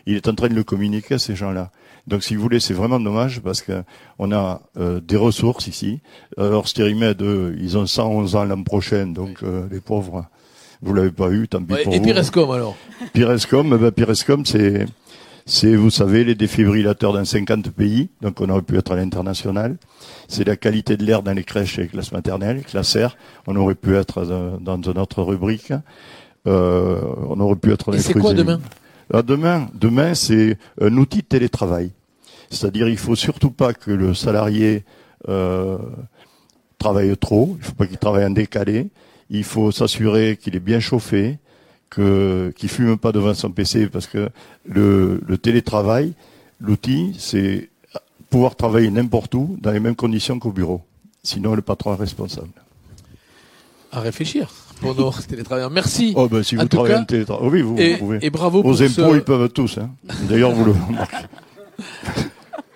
Il est en train de le communiquer à ces gens-là. Donc, si vous voulez, c'est vraiment dommage parce que on a euh, des ressources ici. Alors, Sterimed, eux, ils ont 111 ans l'an prochain, donc euh, les pauvres, vous l'avez pas eu, tant pis Ouais, pour et vous. Pirescom, alors Pirescom, eh ben, Pirescom, c'est, c'est, vous savez, les défibrillateurs dans 50 pays, donc on aurait pu être à l'international. C'est la qualité de l'air dans les crèches et les classes maternelles, classe R. On aurait pu être dans, dans une autre rubrique. Euh, on aurait pu être Et c'est quoi et demain? Ah, Demain, demain, c'est un outil de télétravail. C'est-à-dire, il faut surtout pas que le salarié euh, travaille trop. Il faut pas qu'il travaille en décalé. Il faut s'assurer qu'il est bien chauffé, que qu'il fume pas devant son PC parce que le, le télétravail, l'outil, c'est pouvoir travailler n'importe où dans les mêmes conditions qu'au bureau. Sinon, le patron est responsable. À réfléchir pour nos télétravailleurs. Merci. Oh, ben, si vous travaillez en télétravail, oui, vous, et, vous pouvez. et bravo Aux pour impôts, ce- ils peuvent tous. Hein. D'ailleurs, vous le remarquez.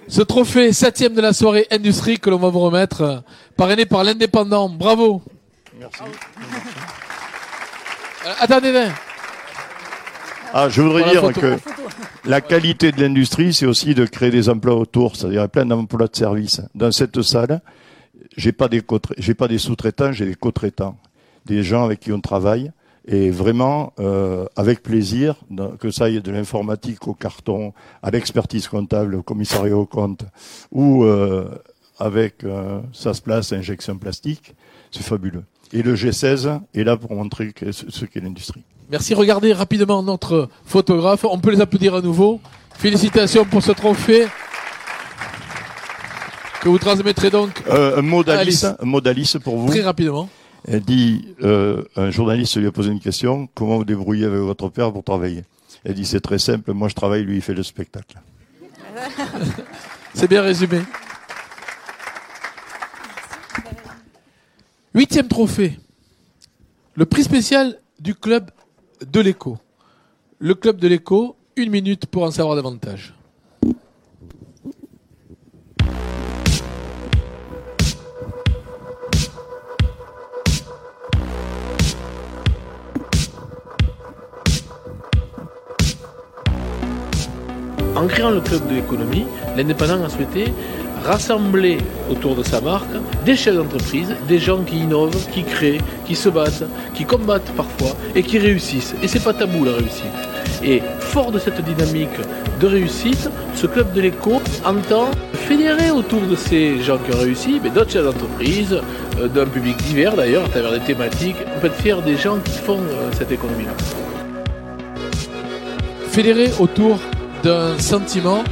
Ce trophée septième de la soirée industrie que l'on va vous remettre, euh, parrainé par l'indépendant. Bravo. Merci. Euh, attendez, Vin. Ah, je voudrais dire photo. que La qualité de l'industrie, c'est aussi de créer des emplois autour, c'est-à-dire plein d'emplois de service. Dans cette salle, j'ai pas des j'ai pas des sous-traitants, j'ai des co-traitants, des gens avec qui on travaille et vraiment euh, avec plaisir, que ça aille de l'informatique au carton, à l'expertise comptable, au commissariat au compte, ou euh, avec euh, ça se place injection plastique, c'est fabuleux. Et le G16 est là pour montrer ce, qu'est l'industrie. Merci. Regardez rapidement notre photographe. On peut les applaudir à nouveau. Félicitations pour ce trophée que vous transmettrez donc Euh, un mot à d'Alice, Alice. un mot d'Alice pour vous. Très rapidement. Elle dit, euh, un journaliste lui a posé une question, comment vous débrouillez avec votre père pour travailler? Elle dit, c'est très simple, moi je travaille, lui il fait le spectacle. C'est bien résumé. Huitième trophée. Le prix spécial du club de l'écho. Le club de l'écho, une minute pour en savoir davantage. En créant le club de l'économie, l'indépendant a souhaité rassembler autour de sa marque des chefs d'entreprise, des gens qui innovent, qui créent, qui se battent, qui combattent parfois et qui réussissent. Et c'est pas tabou la réussite. Et fort de cette dynamique de réussite, ce club de l'éco entend fédérer autour de ces gens qui ont réussi mais d'autres chefs d'entreprise, euh, d'un public divers d'ailleurs, à travers des thématiques. On peut être fier des gens qui font euh, cette économie-là fédéré autour d'un sentiment,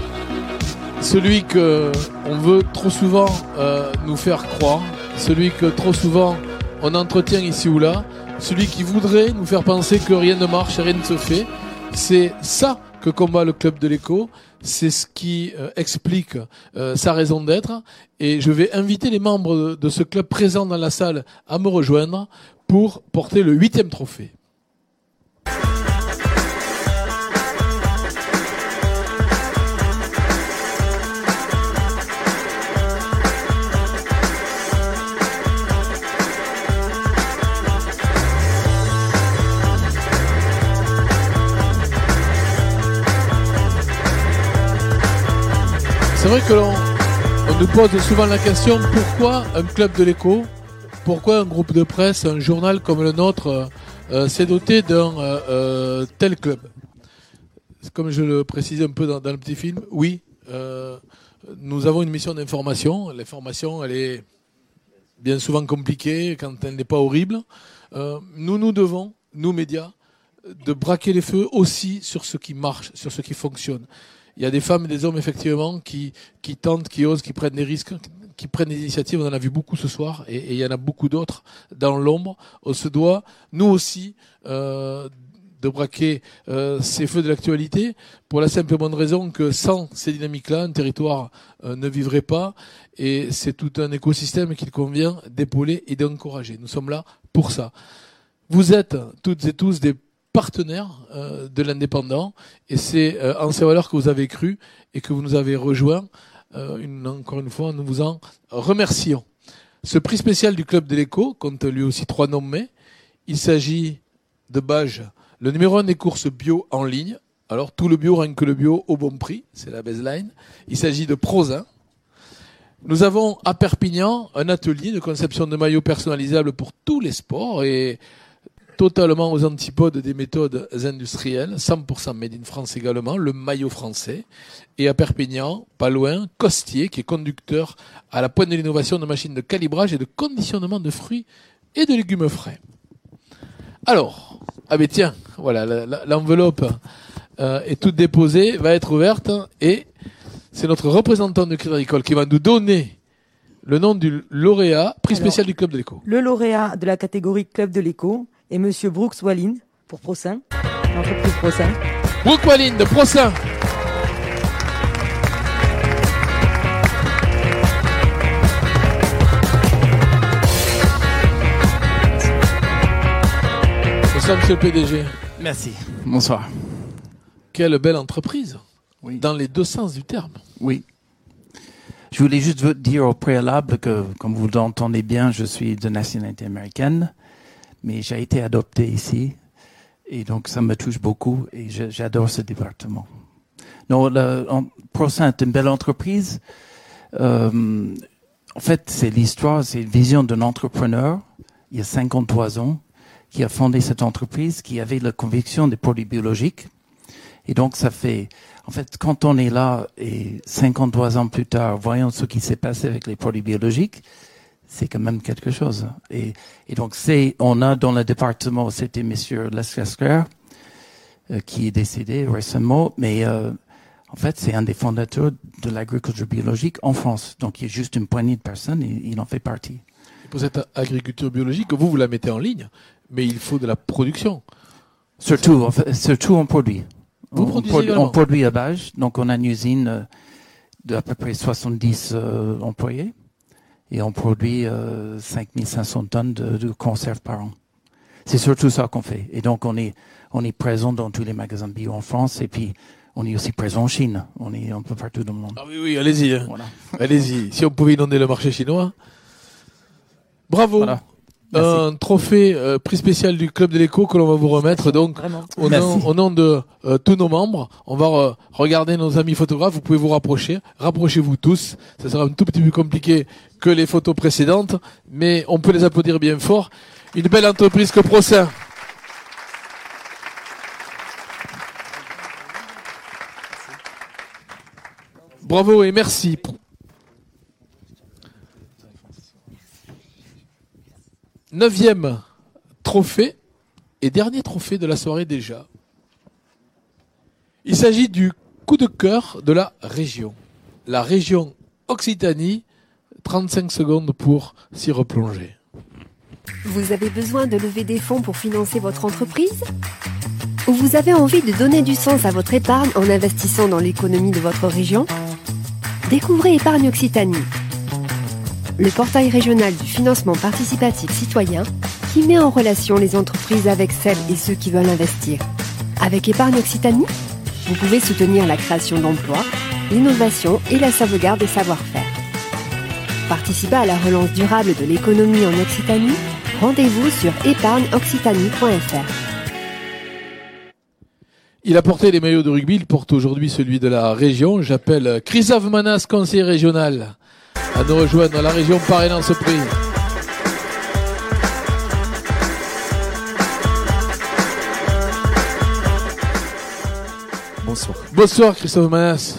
celui que on veut trop souvent euh, nous faire croire, celui que trop souvent on entretient ici ou là, celui qui voudrait nous faire penser que rien ne marche et rien ne se fait. C'est ça que combat le club de l'écho. C'est ce qui euh, explique euh, sa raison d'être. Et je vais inviter les membres de, de ce club présents dans la salle à me rejoindre pour porter le huitième trophée. Vrai que nous pose souvent la question pourquoi un club de l'écho? Pourquoi un groupe de presse, un journal comme le nôtre euh, euh, s'est doté d'un euh, tel club? Comme je le précisais un peu dans, le petit film, oui, nous avons une mission d'information. L'information, elle est bien souvent compliquée quand elle n'est pas horrible. Nous nous devons, nous médias, de braquer les feux aussi sur ce qui marche, sur ce qui fonctionne. Il y a des femmes et des hommes effectivement qui, qui tentent, qui osent, qui prennent des risques, qui prennent des initiatives. On en a vu beaucoup ce soir et, il y en a beaucoup d'autres dans l'ombre. On se doit, nous aussi, euh, de braquer euh, ces feux de l'actualité pour la simple et bonne raison que sans ces dynamiques-là, un territoire euh, ne vivrait pas et c'est tout un écosystème qu'il convient d'épauler et d'encourager. Nous sommes là pour ça. Vous êtes toutes et tous des partenaires euh, de l'indépendant et c'est euh, en ces valeurs que vous avez cru et que vous nous avez rejoints. Euh, une, encore une fois, nous vous en remercions. Ce prix spécial du Club de l'écho compte lui aussi trois nommés. Il s'agit de Bage, le numéro un des courses bio en ligne. Alors tout le bio, rien que le bio, au bon prix, c'est la baseline. Il s'agit de Prosin. Nous avons à Perpignan un atelier de conception de maillots personnalisables pour tous les sports et totalement aux antipodes des méthodes industrielles, 100% made in France également, le maillot français. Et à Perpignan, pas loin, Costier, qui est conducteur à la pointe de l'innovation de machines de calibrage et de conditionnement de fruits et de légumes frais. Alors, ah ben tiens, voilà, l'enveloppe euh, est toute déposée, va être ouverte, et c'est notre représentant du Crédit Agricole qui va nous donner le nom du lauréat, prix Alors, spécial du Club de l'écho. Le lauréat de la catégorie Club de l'écho est Monsieur Brooks Wallin pour Procin, l'entreprise Procin. Brooke Walline de Procin. Bonsoir, monsieur le PDG. Merci. Bonsoir. Quelle belle entreprise. Oui. Dans les deux sens du terme. Oui. Je voulais juste vous dire au préalable que, comme vous l'entendez bien, je suis de nationalité américaine, mais j'ai été adopté ici, et donc ça me touche beaucoup, et j'adore ce département. Non, le, en, ProSaint est une belle entreprise. Euh, en fait, c'est l'histoire, c'est une vision d'un entrepreneur, il y a 53 ans, qui a fondé cette entreprise, qui avait la conviction des produits biologiques. Et donc, ça fait, en fait, quand on est là et 53 ans plus tard, voyons ce qui s'est passé avec les produits biologiques, c'est quand même quelque chose. Et, et donc, c'est, on a dans le département, c'était Monsieur Lescasclair, euh, qui est décédé récemment, mais euh, en fait, c'est un des fondateurs de l'agriculture biologique en France. Donc, il y a juste une poignée de personnes et il en fait partie. Pour cette agriculture biologique, vous, vous la mettez en ligne, mais il faut de la production. Surtout, en fait, surtout en produit. Vous on, produisez également on produit à Bâche, donc on a une usine euh, d'à peu près 70 euh, employés et on produit euh, 5500 tonnes de, de conserve par an. C'est surtout ça qu'on fait. Et donc on est on est présent dans tous les magasins bio en France et puis on est aussi présent en Chine. On est un peu partout dans le monde. Ah oui, oui, allez-y. hein. Voilà. Allez-y. Si on pouvait inonder le marché chinois. Bravo. Voilà. Un trophée euh, prix spécial du Club de l'écho que l'on va vous remettre donc au Merci. nom, au nom de euh, tous nos membres. On va euh, regarder nos amis photographes. Vous pouvez vous rapprocher. Rapprochez-vous tous. Ça sera un tout petit peu compliqué que les photos précédentes, mais on peut les applaudir bien fort. Une belle entreprise que Procin. Bravo et merci. Neuvième trophée et dernier trophée de la soirée déjà. Il s'agit du coup de cœur de la région. La région Occitanie, 35 secondes pour s'y replonger. Vous avez besoin de lever des fonds pour financer votre entreprise? Ou vous avez envie de donner du sens à votre épargne en investissant dans l'économie de votre région? Découvrez Épargne Occitanie, le portail régional du financement participatif citoyen qui met en relation les entreprises avec celles et ceux qui veulent investir. Avec Épargne Occitanie, vous pouvez soutenir la création d'emplois, l'innovation et la sauvegarde des savoir-faire. Participez à la relance durable de l'économie en Occitanie Rendez-vous sur épargneoccitanie.fr. Il a porté les maillots de rugby, il porte aujourd'hui celui de la région. J'appelle Christophe Manas, conseiller régional, à nous rejoindre à la région parrainant ce prix. Bonsoir. Bonsoir Christophe Manas.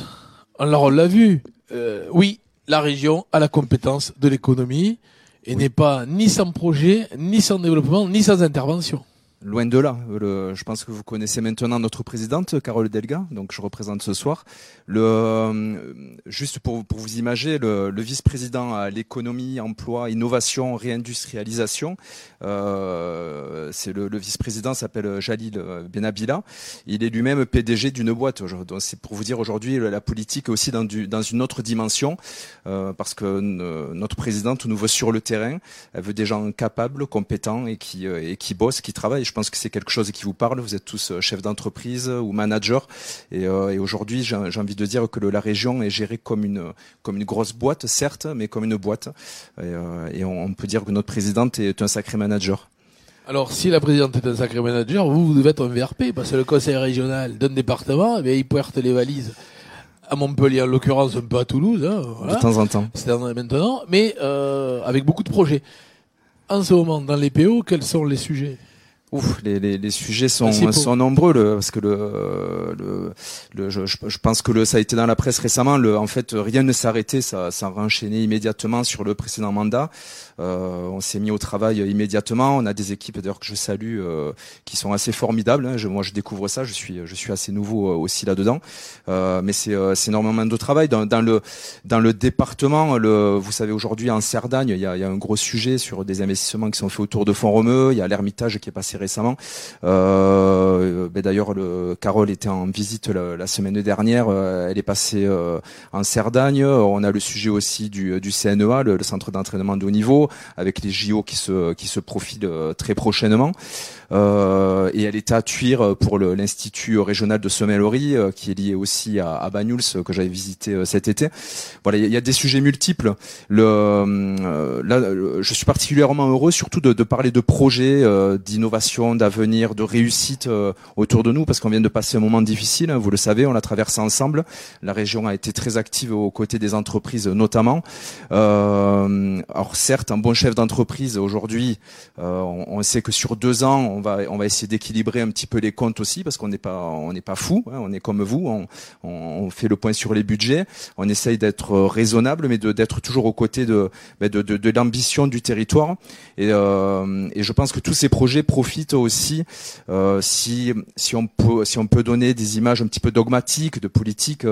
Alors on l'a vu, euh, oui, la région a la compétence de l'économie et n'est pas ni sans projet, ni sans développement, ni sans intervention. Loin de là. Je pense que vous connaissez maintenant notre présidente, Carole Delga, donc je représente ce soir. Euh, juste pour, vous imaginer, le, vice-président à l'économie, emploi, innovation, réindustrialisation, euh, c'est le, vice-président s'appelle Jalil Benabila. Il est lui-même PDG d'une boîte. Donc, C'est pour vous dire aujourd'hui la politique est aussi dans, du, dans une autre dimension, euh, parce que euh, notre présidente nous veut sur le terrain. Elle veut des gens capables, compétents et qui, euh, et qui bossent, qui travaillent. Pense que c'est quelque chose qui vous parle. Vous êtes tous euh, chefs d'entreprise ou managers. Et, euh, et aujourd'hui, j'ai envie de dire que le- la région est gérée comme une, comme une grosse boîte, certes, mais comme une boîte. Et, euh, et on, on peut dire que notre présidente est un sacré manager. Alors, si la présidente est un sacré manager, vous, vous devez être un VRP, parce que le conseil régional d'un département, eh bien, il pointe les valises à Montpellier, en l'occurrence, un peu à Toulouse. Hein, voilà. De temps en temps. C'est maintenant, mais euh, avec beaucoup de projets. En ce moment, dans les PO, quels sont les sujets? Ouf, les, les, les sujets sont, Principaux. sont nombreux le, parce que le, le, le- je, je- pense que le, ça a été dans la presse récemment. Le, en fait, rien ne arrêté, ça, ça enchaîné immédiatement sur le précédent mandat. Euh, on s'est mis au travail immédiatement. On a des équipes d'ailleurs que je salue, euh, qui sont assez formidables. hein. Je, moi, je découvre ça. Je suis, je suis assez nouveau euh, aussi là-dedans. Mais c'est, énormément de travail dans, dans le, dans le département. Le, vous savez aujourd'hui en Cerdagne, il y a, il y a un gros sujet sur des investissements qui sont faits autour de Font-Romeu. Il y a l'Ermitage qui est passé récemment. Euh, ben d'ailleurs, le Carole était en visite la, semaine dernière. Elle est passée euh, en Cerdagne. On a le sujet aussi du, du CNEA, le centre d'entraînement de haut niveau, avec les JO qui se qui se profilent euh, très prochainement. Euh, et elle était à Tuire pour le- l'institut régional de Semellerie, euh, qui est lié aussi à, à Banyuls, que j'avais visité euh, cet été. Voilà, il y, a- des sujets multiples. Le, euh, là, euh, je suis particulièrement heureux, surtout de, parler de projets, euh, d'innovation, d'avenir, de réussite euh, autour de nous, parce qu'on vient de passer un moment difficile. hein, vous le savez, on l'a traversé ensemble. La région a été très active aux côtés des entreprises, notamment. Euh, alors certes, un bon chef d'entreprise aujourd'hui, euh, on, sait que sur deux ans, on va on va essayer d'équilibrer un petit peu les comptes aussi, parce qu'on n'est pas on n'est pas fou, hein, on est comme vous, on, on, fait le point sur les budgets, on essaye d'être raisonnable, mais d'être toujours aux côtés de ben, de, de, de l'ambition du territoire. Et, euh, et je pense que tous ces projets profitent aussi euh, si si on peut si on peut donner des images un petit peu dogmatiques de politique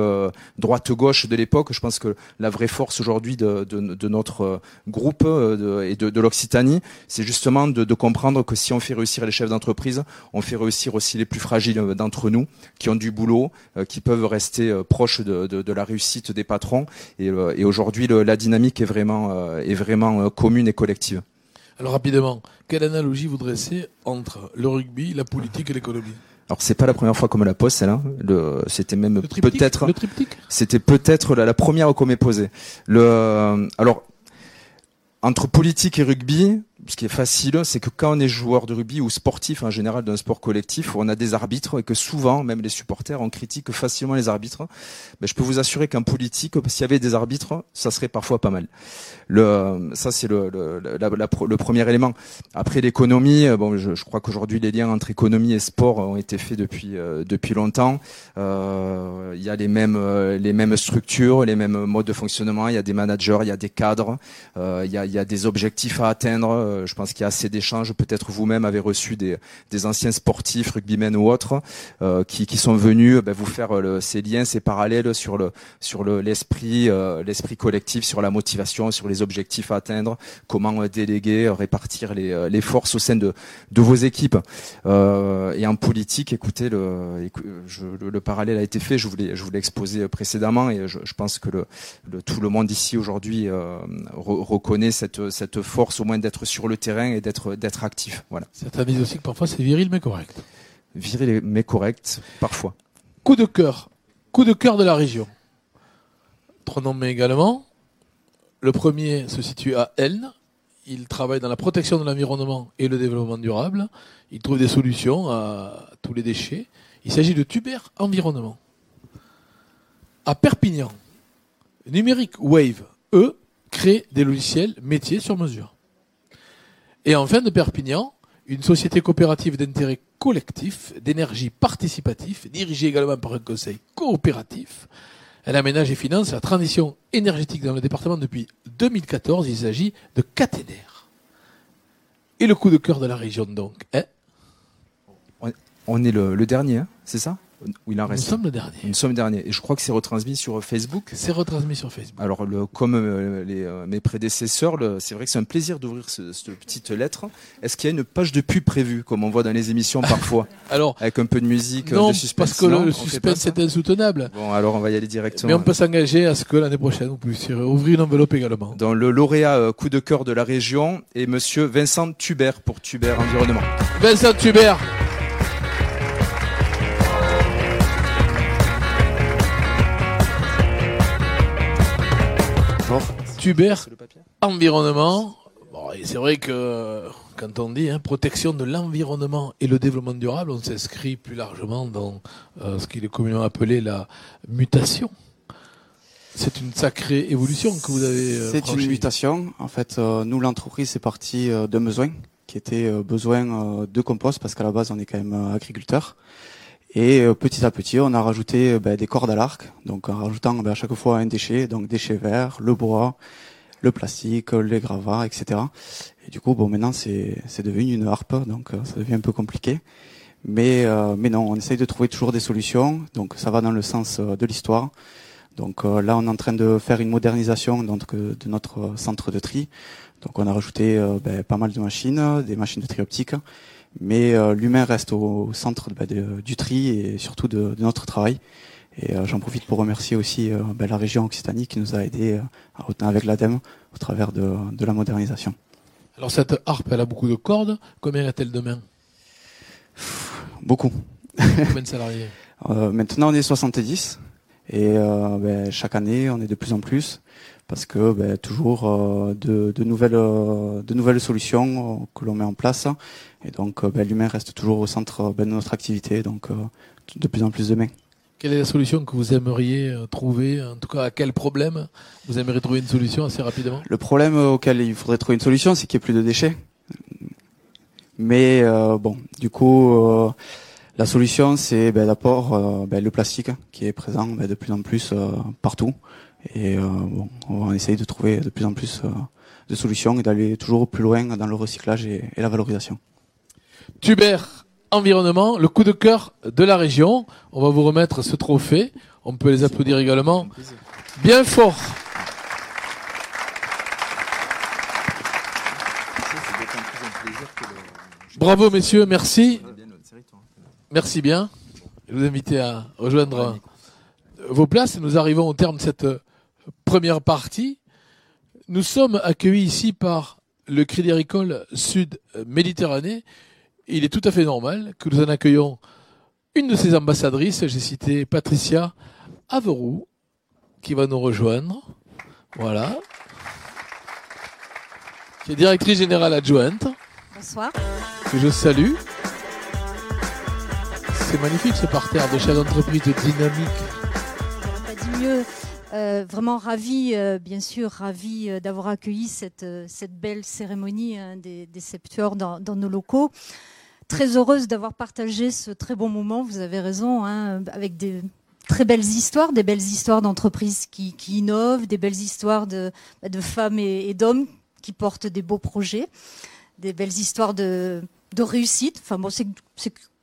droite-gauche de l'époque. Je pense que la vraie force aujourd'hui de, de, notre groupe de- et de, de l'Occitanie, c'est justement de, de comprendre que si on fait réussir les chefs d'entreprise, on fait réussir aussi les plus fragiles euh, d'entre nous, qui ont du boulot, euh, qui peuvent rester euh, proches de, la réussite des patrons. Et, et aujourd'hui, la dynamique est vraiment, est vraiment commune et collective. Alors rapidement, quelle analogie vous dressez entre le rugby, la politique et l'économie? Alors c'est pas la première fois qu'on me la pose celle-là. Le, c'était même peut-être, Le triptyque? c'était peut-être la, la première qu'on m'ait posée. Le, alors entre politique et rugby, ce qui est facile, c'est que quand on est joueur de rugby ou sportif en général d'un sport collectif, on a des arbitres et que souvent, même les supporters, on critique facilement les arbitres. Mais je peux vous assurer qu'en politique, s'il y avait des arbitres, ça serait parfois pas mal. Le, ça c'est le, le, le premier élément. Après l'économie, euh, bon, je, je crois qu'aujourd'hui les liens entre économie et sport ont été faits depuis euh, depuis longtemps. Euh, Il y a les mêmes euh, les mêmes structures, les mêmes modes de fonctionnement. Il y a des managers, il y a des cadres, il y a il y a des objectifs à atteindre. Euh, Je pense qu'il y a assez d'échanges. Peut-être vous-même avez reçu des anciens sportifs, rugbymen ou autres, euh, qui sont venus euh, ben, vous faire ces liens, ces parallèles sur le sur le l'esprit collectif, sur la motivation, sur les objectifs à atteindre, comment déléguer, répartir les, forces au sein de, vos équipes. Et en politique, écoutez, le, parallèle a été fait, je voulais, je voulais exposer précédemment, et je, pense que tout le monde ici aujourd'hui re- reconnaît cette, cette force au moins d'être sur le terrain et d'être d'être actif. Voilà. Certains disent aussi que parfois c'est viril mais correct. Viril mais correct, parfois. Coup de cœur. Coup de cœur de la région. Trois nommés également. Le premier se situe à Elne. Il travaille dans la protection de l'environnement et le développement durable. Il trouve des solutions à tous les déchets. Il s'agit de Tuber Environnement. À Perpignan, Numérique Wave, eux, créent des logiciels métiers sur mesure. Et enfin, de Perpignan, une société coopérative d'intérêt collectif, d'énergie participatif, dirigée également par un conseil coopératif. Elle aménage et finance la transition énergétique dans le département depuis 2014. Il s'agit de Caténaire. Et le coup de cœur de la région, donc, hein On- est le, le dernier, hein, c'est ça? Ou il en Nous sommes le dernier. Nous sommes dernier. Et je crois que c'est retransmis sur Facebook. C'est retransmis sur Facebook. Alors, le, comme euh, les, euh, mes prédécesseurs, c'est vrai que c'est un plaisir d'ouvrir ce- cette petite lettre. Est-ce qu'il y a une page de pub prévue, comme on voit dans les émissions parfois Alors, Avec un peu de musique, euh, Non, de suspense parce que Non, le on suspense est insoutenable. Bon, alors on va y aller directement. Mais on peut s'engager à ce que l'année prochaine, vous puissiez ouvrir une enveloppe également. Dans le lauréat euh, coup de cœur de la région est monsieur Vincent Tuber pour Tuber Environnement. Vincent Tuber. Tuber, environnement. Bon, et c'est vrai que quand on dit hein, protection de l'environnement et le développement durable, on s'inscrit plus largement dans euh, ce qu'il est communément appelé la mutation. C'est une sacrée évolution que vous avez euh, C'est une mutation. En fait, euh, nous, l'entreprise, c'est parti euh, d'un besoin qui était euh, besoin euh, de compost parce qu'à la base on est quand même euh, agriculteur. Et euh, petit à petit, on a rajouté ben, des cordes à l'arc, donc en rajoutant ben, à chaque fois un déchet, donc déchets verts, le bois, le plastique, les gravats, etc. Et du coup, bon, maintenant c'est c'est devenu une harpe, donc euh, ça devient un peu compliqué. Mais euh, mais non, on essaye de trouver toujours des solutions. Donc ça va dans le sens de l'histoire. Donc là, on est en train de faire une modernisation donc, de notre centre de tri. Donc on a rajouté euh, ben, pas mal de machines, des machines de tri optique, mais euh, l'humain reste au, au centre de- du tri et surtout de, de notre travail. Et euh, j'en profite pour remercier aussi euh, ben, la région Occitanie qui nous a aidés euh, à avec l'ADEME au travers de, de la modernisation. Alors cette harpe, elle a beaucoup de cordes. Combien a-t-elle de mains? Beaucoup. Combien de salariés? Euh, maintenant, on est 70 et euh, ben, chaque année, on est de plus en plus parce que ben, toujours euh, de, de nouvelles euh, de nouvelles solutions euh, que l'on met en place et donc euh, ben, l'humain reste toujours au centre euh, ben, de notre activité donc euh, de plus en plus de mains. Quelle est la solution que vous aimeriez trouver? En tout cas, à quel problème vous aimeriez trouver une solution assez rapidement? Le problème auquel il faudrait trouver une solution, c'est qu'il n'y ait plus de déchets. Mais euh, bon, du coup, euh, la solution, c'est ben, d'abord ben, le plastique qui est présent ben, de plus en plus euh, partout. Et euh, bon, on va essayer de trouver de plus en plus euh, de solutions et d'aller toujours plus loin dans le recyclage et, et la valorisation. Tubert Environnement, le coup de cœur de la région. On va vous remettre ce trophée. On peut les applaudir également. Bien fort. Bravo messieurs, merci. Merci bien. Je vous invite à rejoindre vos places. Nous arrivons au terme de cette première partie. Nous sommes accueillis ici par le Crédit Agricole Sud Méditerranée. Il est tout à fait normal que nous en accueillons une de ses ambassadrices. J'ai cité Patricia Averoux, qui va nous rejoindre. Voilà. Qui est directrice générale adjointe, Bonsoir. que je salue. C'est magnifique ce parterre de chef d'entreprise de dynamique. Pas dit mieux. Euh, vraiment ravi, euh, bien sûr, ravi euh, d'avoir accueilli cette, cette belle cérémonie hein, des, des Septuors dans, nos locaux. Très heureuse d'avoir partagé ce très bon moment, vous avez raison, hein, avec des très belles histoires, des belles histoires d'entreprises qui, qui innovent, des belles histoires de, bah, de femmes et, et d'hommes qui portent des beaux projets, des belles histoires de, de réussite. Enfin bon, c'est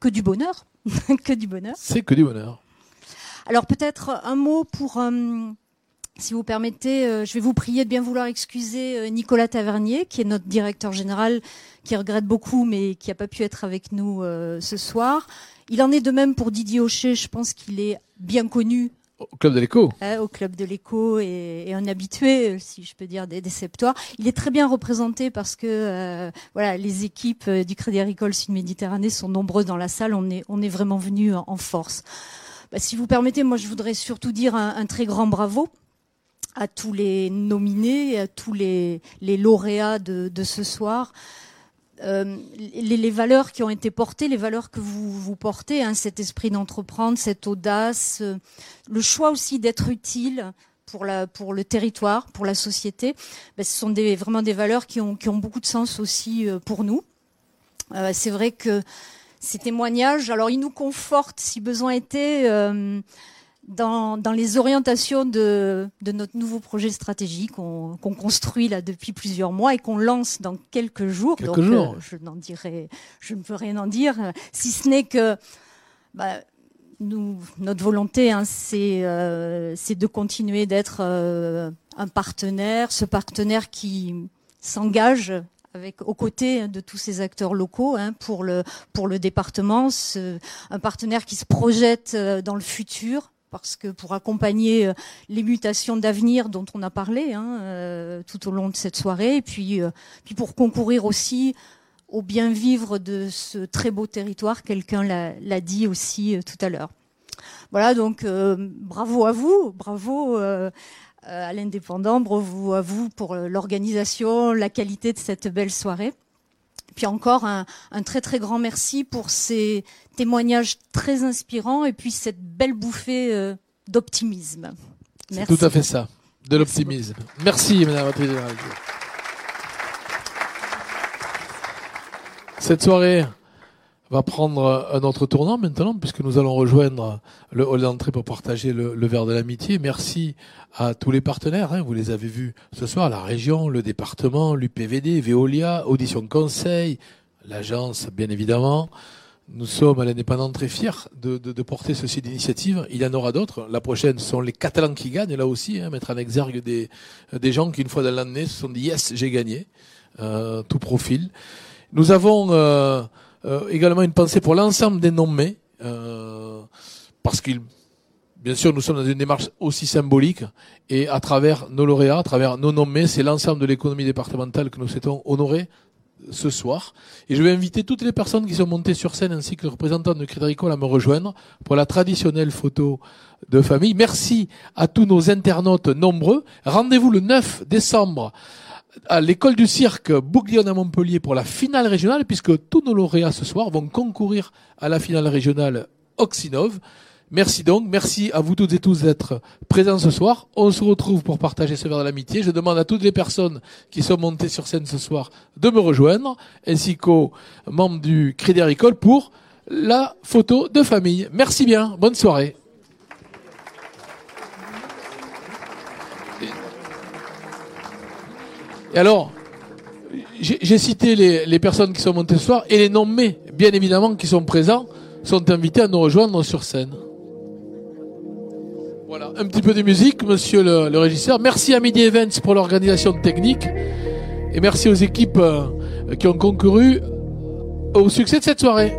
que du bonheur, que du bonheur. C'est que du bonheur. Alors peut-être un mot pour, euh, si vous permettez, euh, je vais vous prier de bien vouloir excuser euh, Nicolas Tavernier, qui est notre directeur général, qui regrette beaucoup, mais qui n'a pas pu être avec nous euh, ce soir. Il en est de même pour Didier Hocher, je pense qu'il est bien connu Au Club de l'Écho. hein, au club de l'écho et, et un habitué, si je peux dire, des, des Septoires. Il est très bien représenté parce que voilà, les équipes du Crédit Agricole Sud Méditerranée sont nombreuses dans la salle. On est, on est vraiment venu en, en force. Bah, si vous permettez, moi, je voudrais surtout dire un, très grand bravo à tous les nominés, à tous les, les lauréats de, ce soir. Euh, les, valeurs qui ont été portées, les valeurs que vous, vous portez, hein, cet esprit d'entreprendre, cette audace, euh, le choix aussi d'être utile pour, la, pour le territoire, pour la société, ben, ce sont des, vraiment des valeurs qui ont, beaucoup de sens aussi euh, pour nous. C'est vrai que ces témoignages, alors ils nous confortent si besoin était euh, dans, dans les orientations de, de notre nouveau projet stratégique qu'on qu'on construit là depuis plusieurs mois et qu'on lance dans quelques jours. Quelques Donc, jours. je n'en dirai, je ne peux rien en dire, euh, si ce n'est que bah, nous, notre volonté, hein, c'est euh, de continuer d'être euh, un partenaire, ce partenaire qui s'engage avec aux côtés de tous ces acteurs locaux hein, pour le pour le département, ce- un partenaire qui se projette euh, dans le futur parce que pour accompagner euh, les mutations d'avenir dont on a parlé hein, euh, tout au long de cette soirée, et puis puis pour concourir aussi au bien vivre de ce très beau territoire. Quelqu'un l'a dit aussi tout à l'heure. Voilà, donc bravo à vous, bravo à l'indépendant, bravo à vous pour euh, l'organisation, la qualité de cette belle soirée. Puis encore un, un très très grand merci pour ces témoignages très inspirants et puis cette belle bouffée euh, d'optimisme. C'est tout à fait ça. De l'optimisme. Merci, Madame la Générale. Cette soirée va prendre un autre tournant maintenant, puisque nous allons rejoindre le hall d'entrée pour partager le, le verre de l'amitié. Merci à tous les partenaires, hein, vous les avez vus ce soir, la région, le département, l'UPVD, Veolia, Audition Conseil, l'agence, bien évidemment. Nous sommes à l'indépendant très fiers de, de, de porter ce site d'initiative. Il y en aura d'autres. La prochaine sont les Catalans qui gagnent, là aussi, hein, mettre en exergue des, des gens qui, une fois dans l'année, se sont dit yes, j'ai gagné, euh, tout profil. Nous avons euh, également une pensée pour l'ensemble des nommés, euh, parce qu'ils, bien sûr, nous sommes dans une démarche aussi symbolique, et à travers nos lauréats, à travers nos nommés, c'est l'ensemble de l'économie départementale que nous souhaitons honorer ce soir. Et je vais inviter toutes les personnes qui sont montées sur scène ainsi que le représentant de Crédit Agricole à me rejoindre pour la traditionnelle photo de famille. Merci à tous nos internautes nombreux. Rendez-vous le 9 décembre à l'école du cirque Bouglione à Montpellier pour la finale régionale puisque tous nos lauréats ce soir vont concourir à la finale régionale Oxinov. Merci donc, merci à vous toutes et tous d'être présents ce soir. On se retrouve pour partager ce verre de l'amitié. Je demande à toutes les personnes qui sont montées sur scène ce soir de me rejoindre, ainsi qu'aux membres du Crédit Agricole pour la photo de famille. Merci bien, bonne soirée. Et alors, j'ai cité les, les personnes qui sont montées ce soir et les nommés, bien évidemment, qui sont présents, sont invités à nous rejoindre sur scène. Voilà, un petit peu de musique, monsieur le, le régisseur. Merci à Midi Events pour l'organisation technique. Et merci aux équipes euh, qui ont concouru au succès de cette soirée.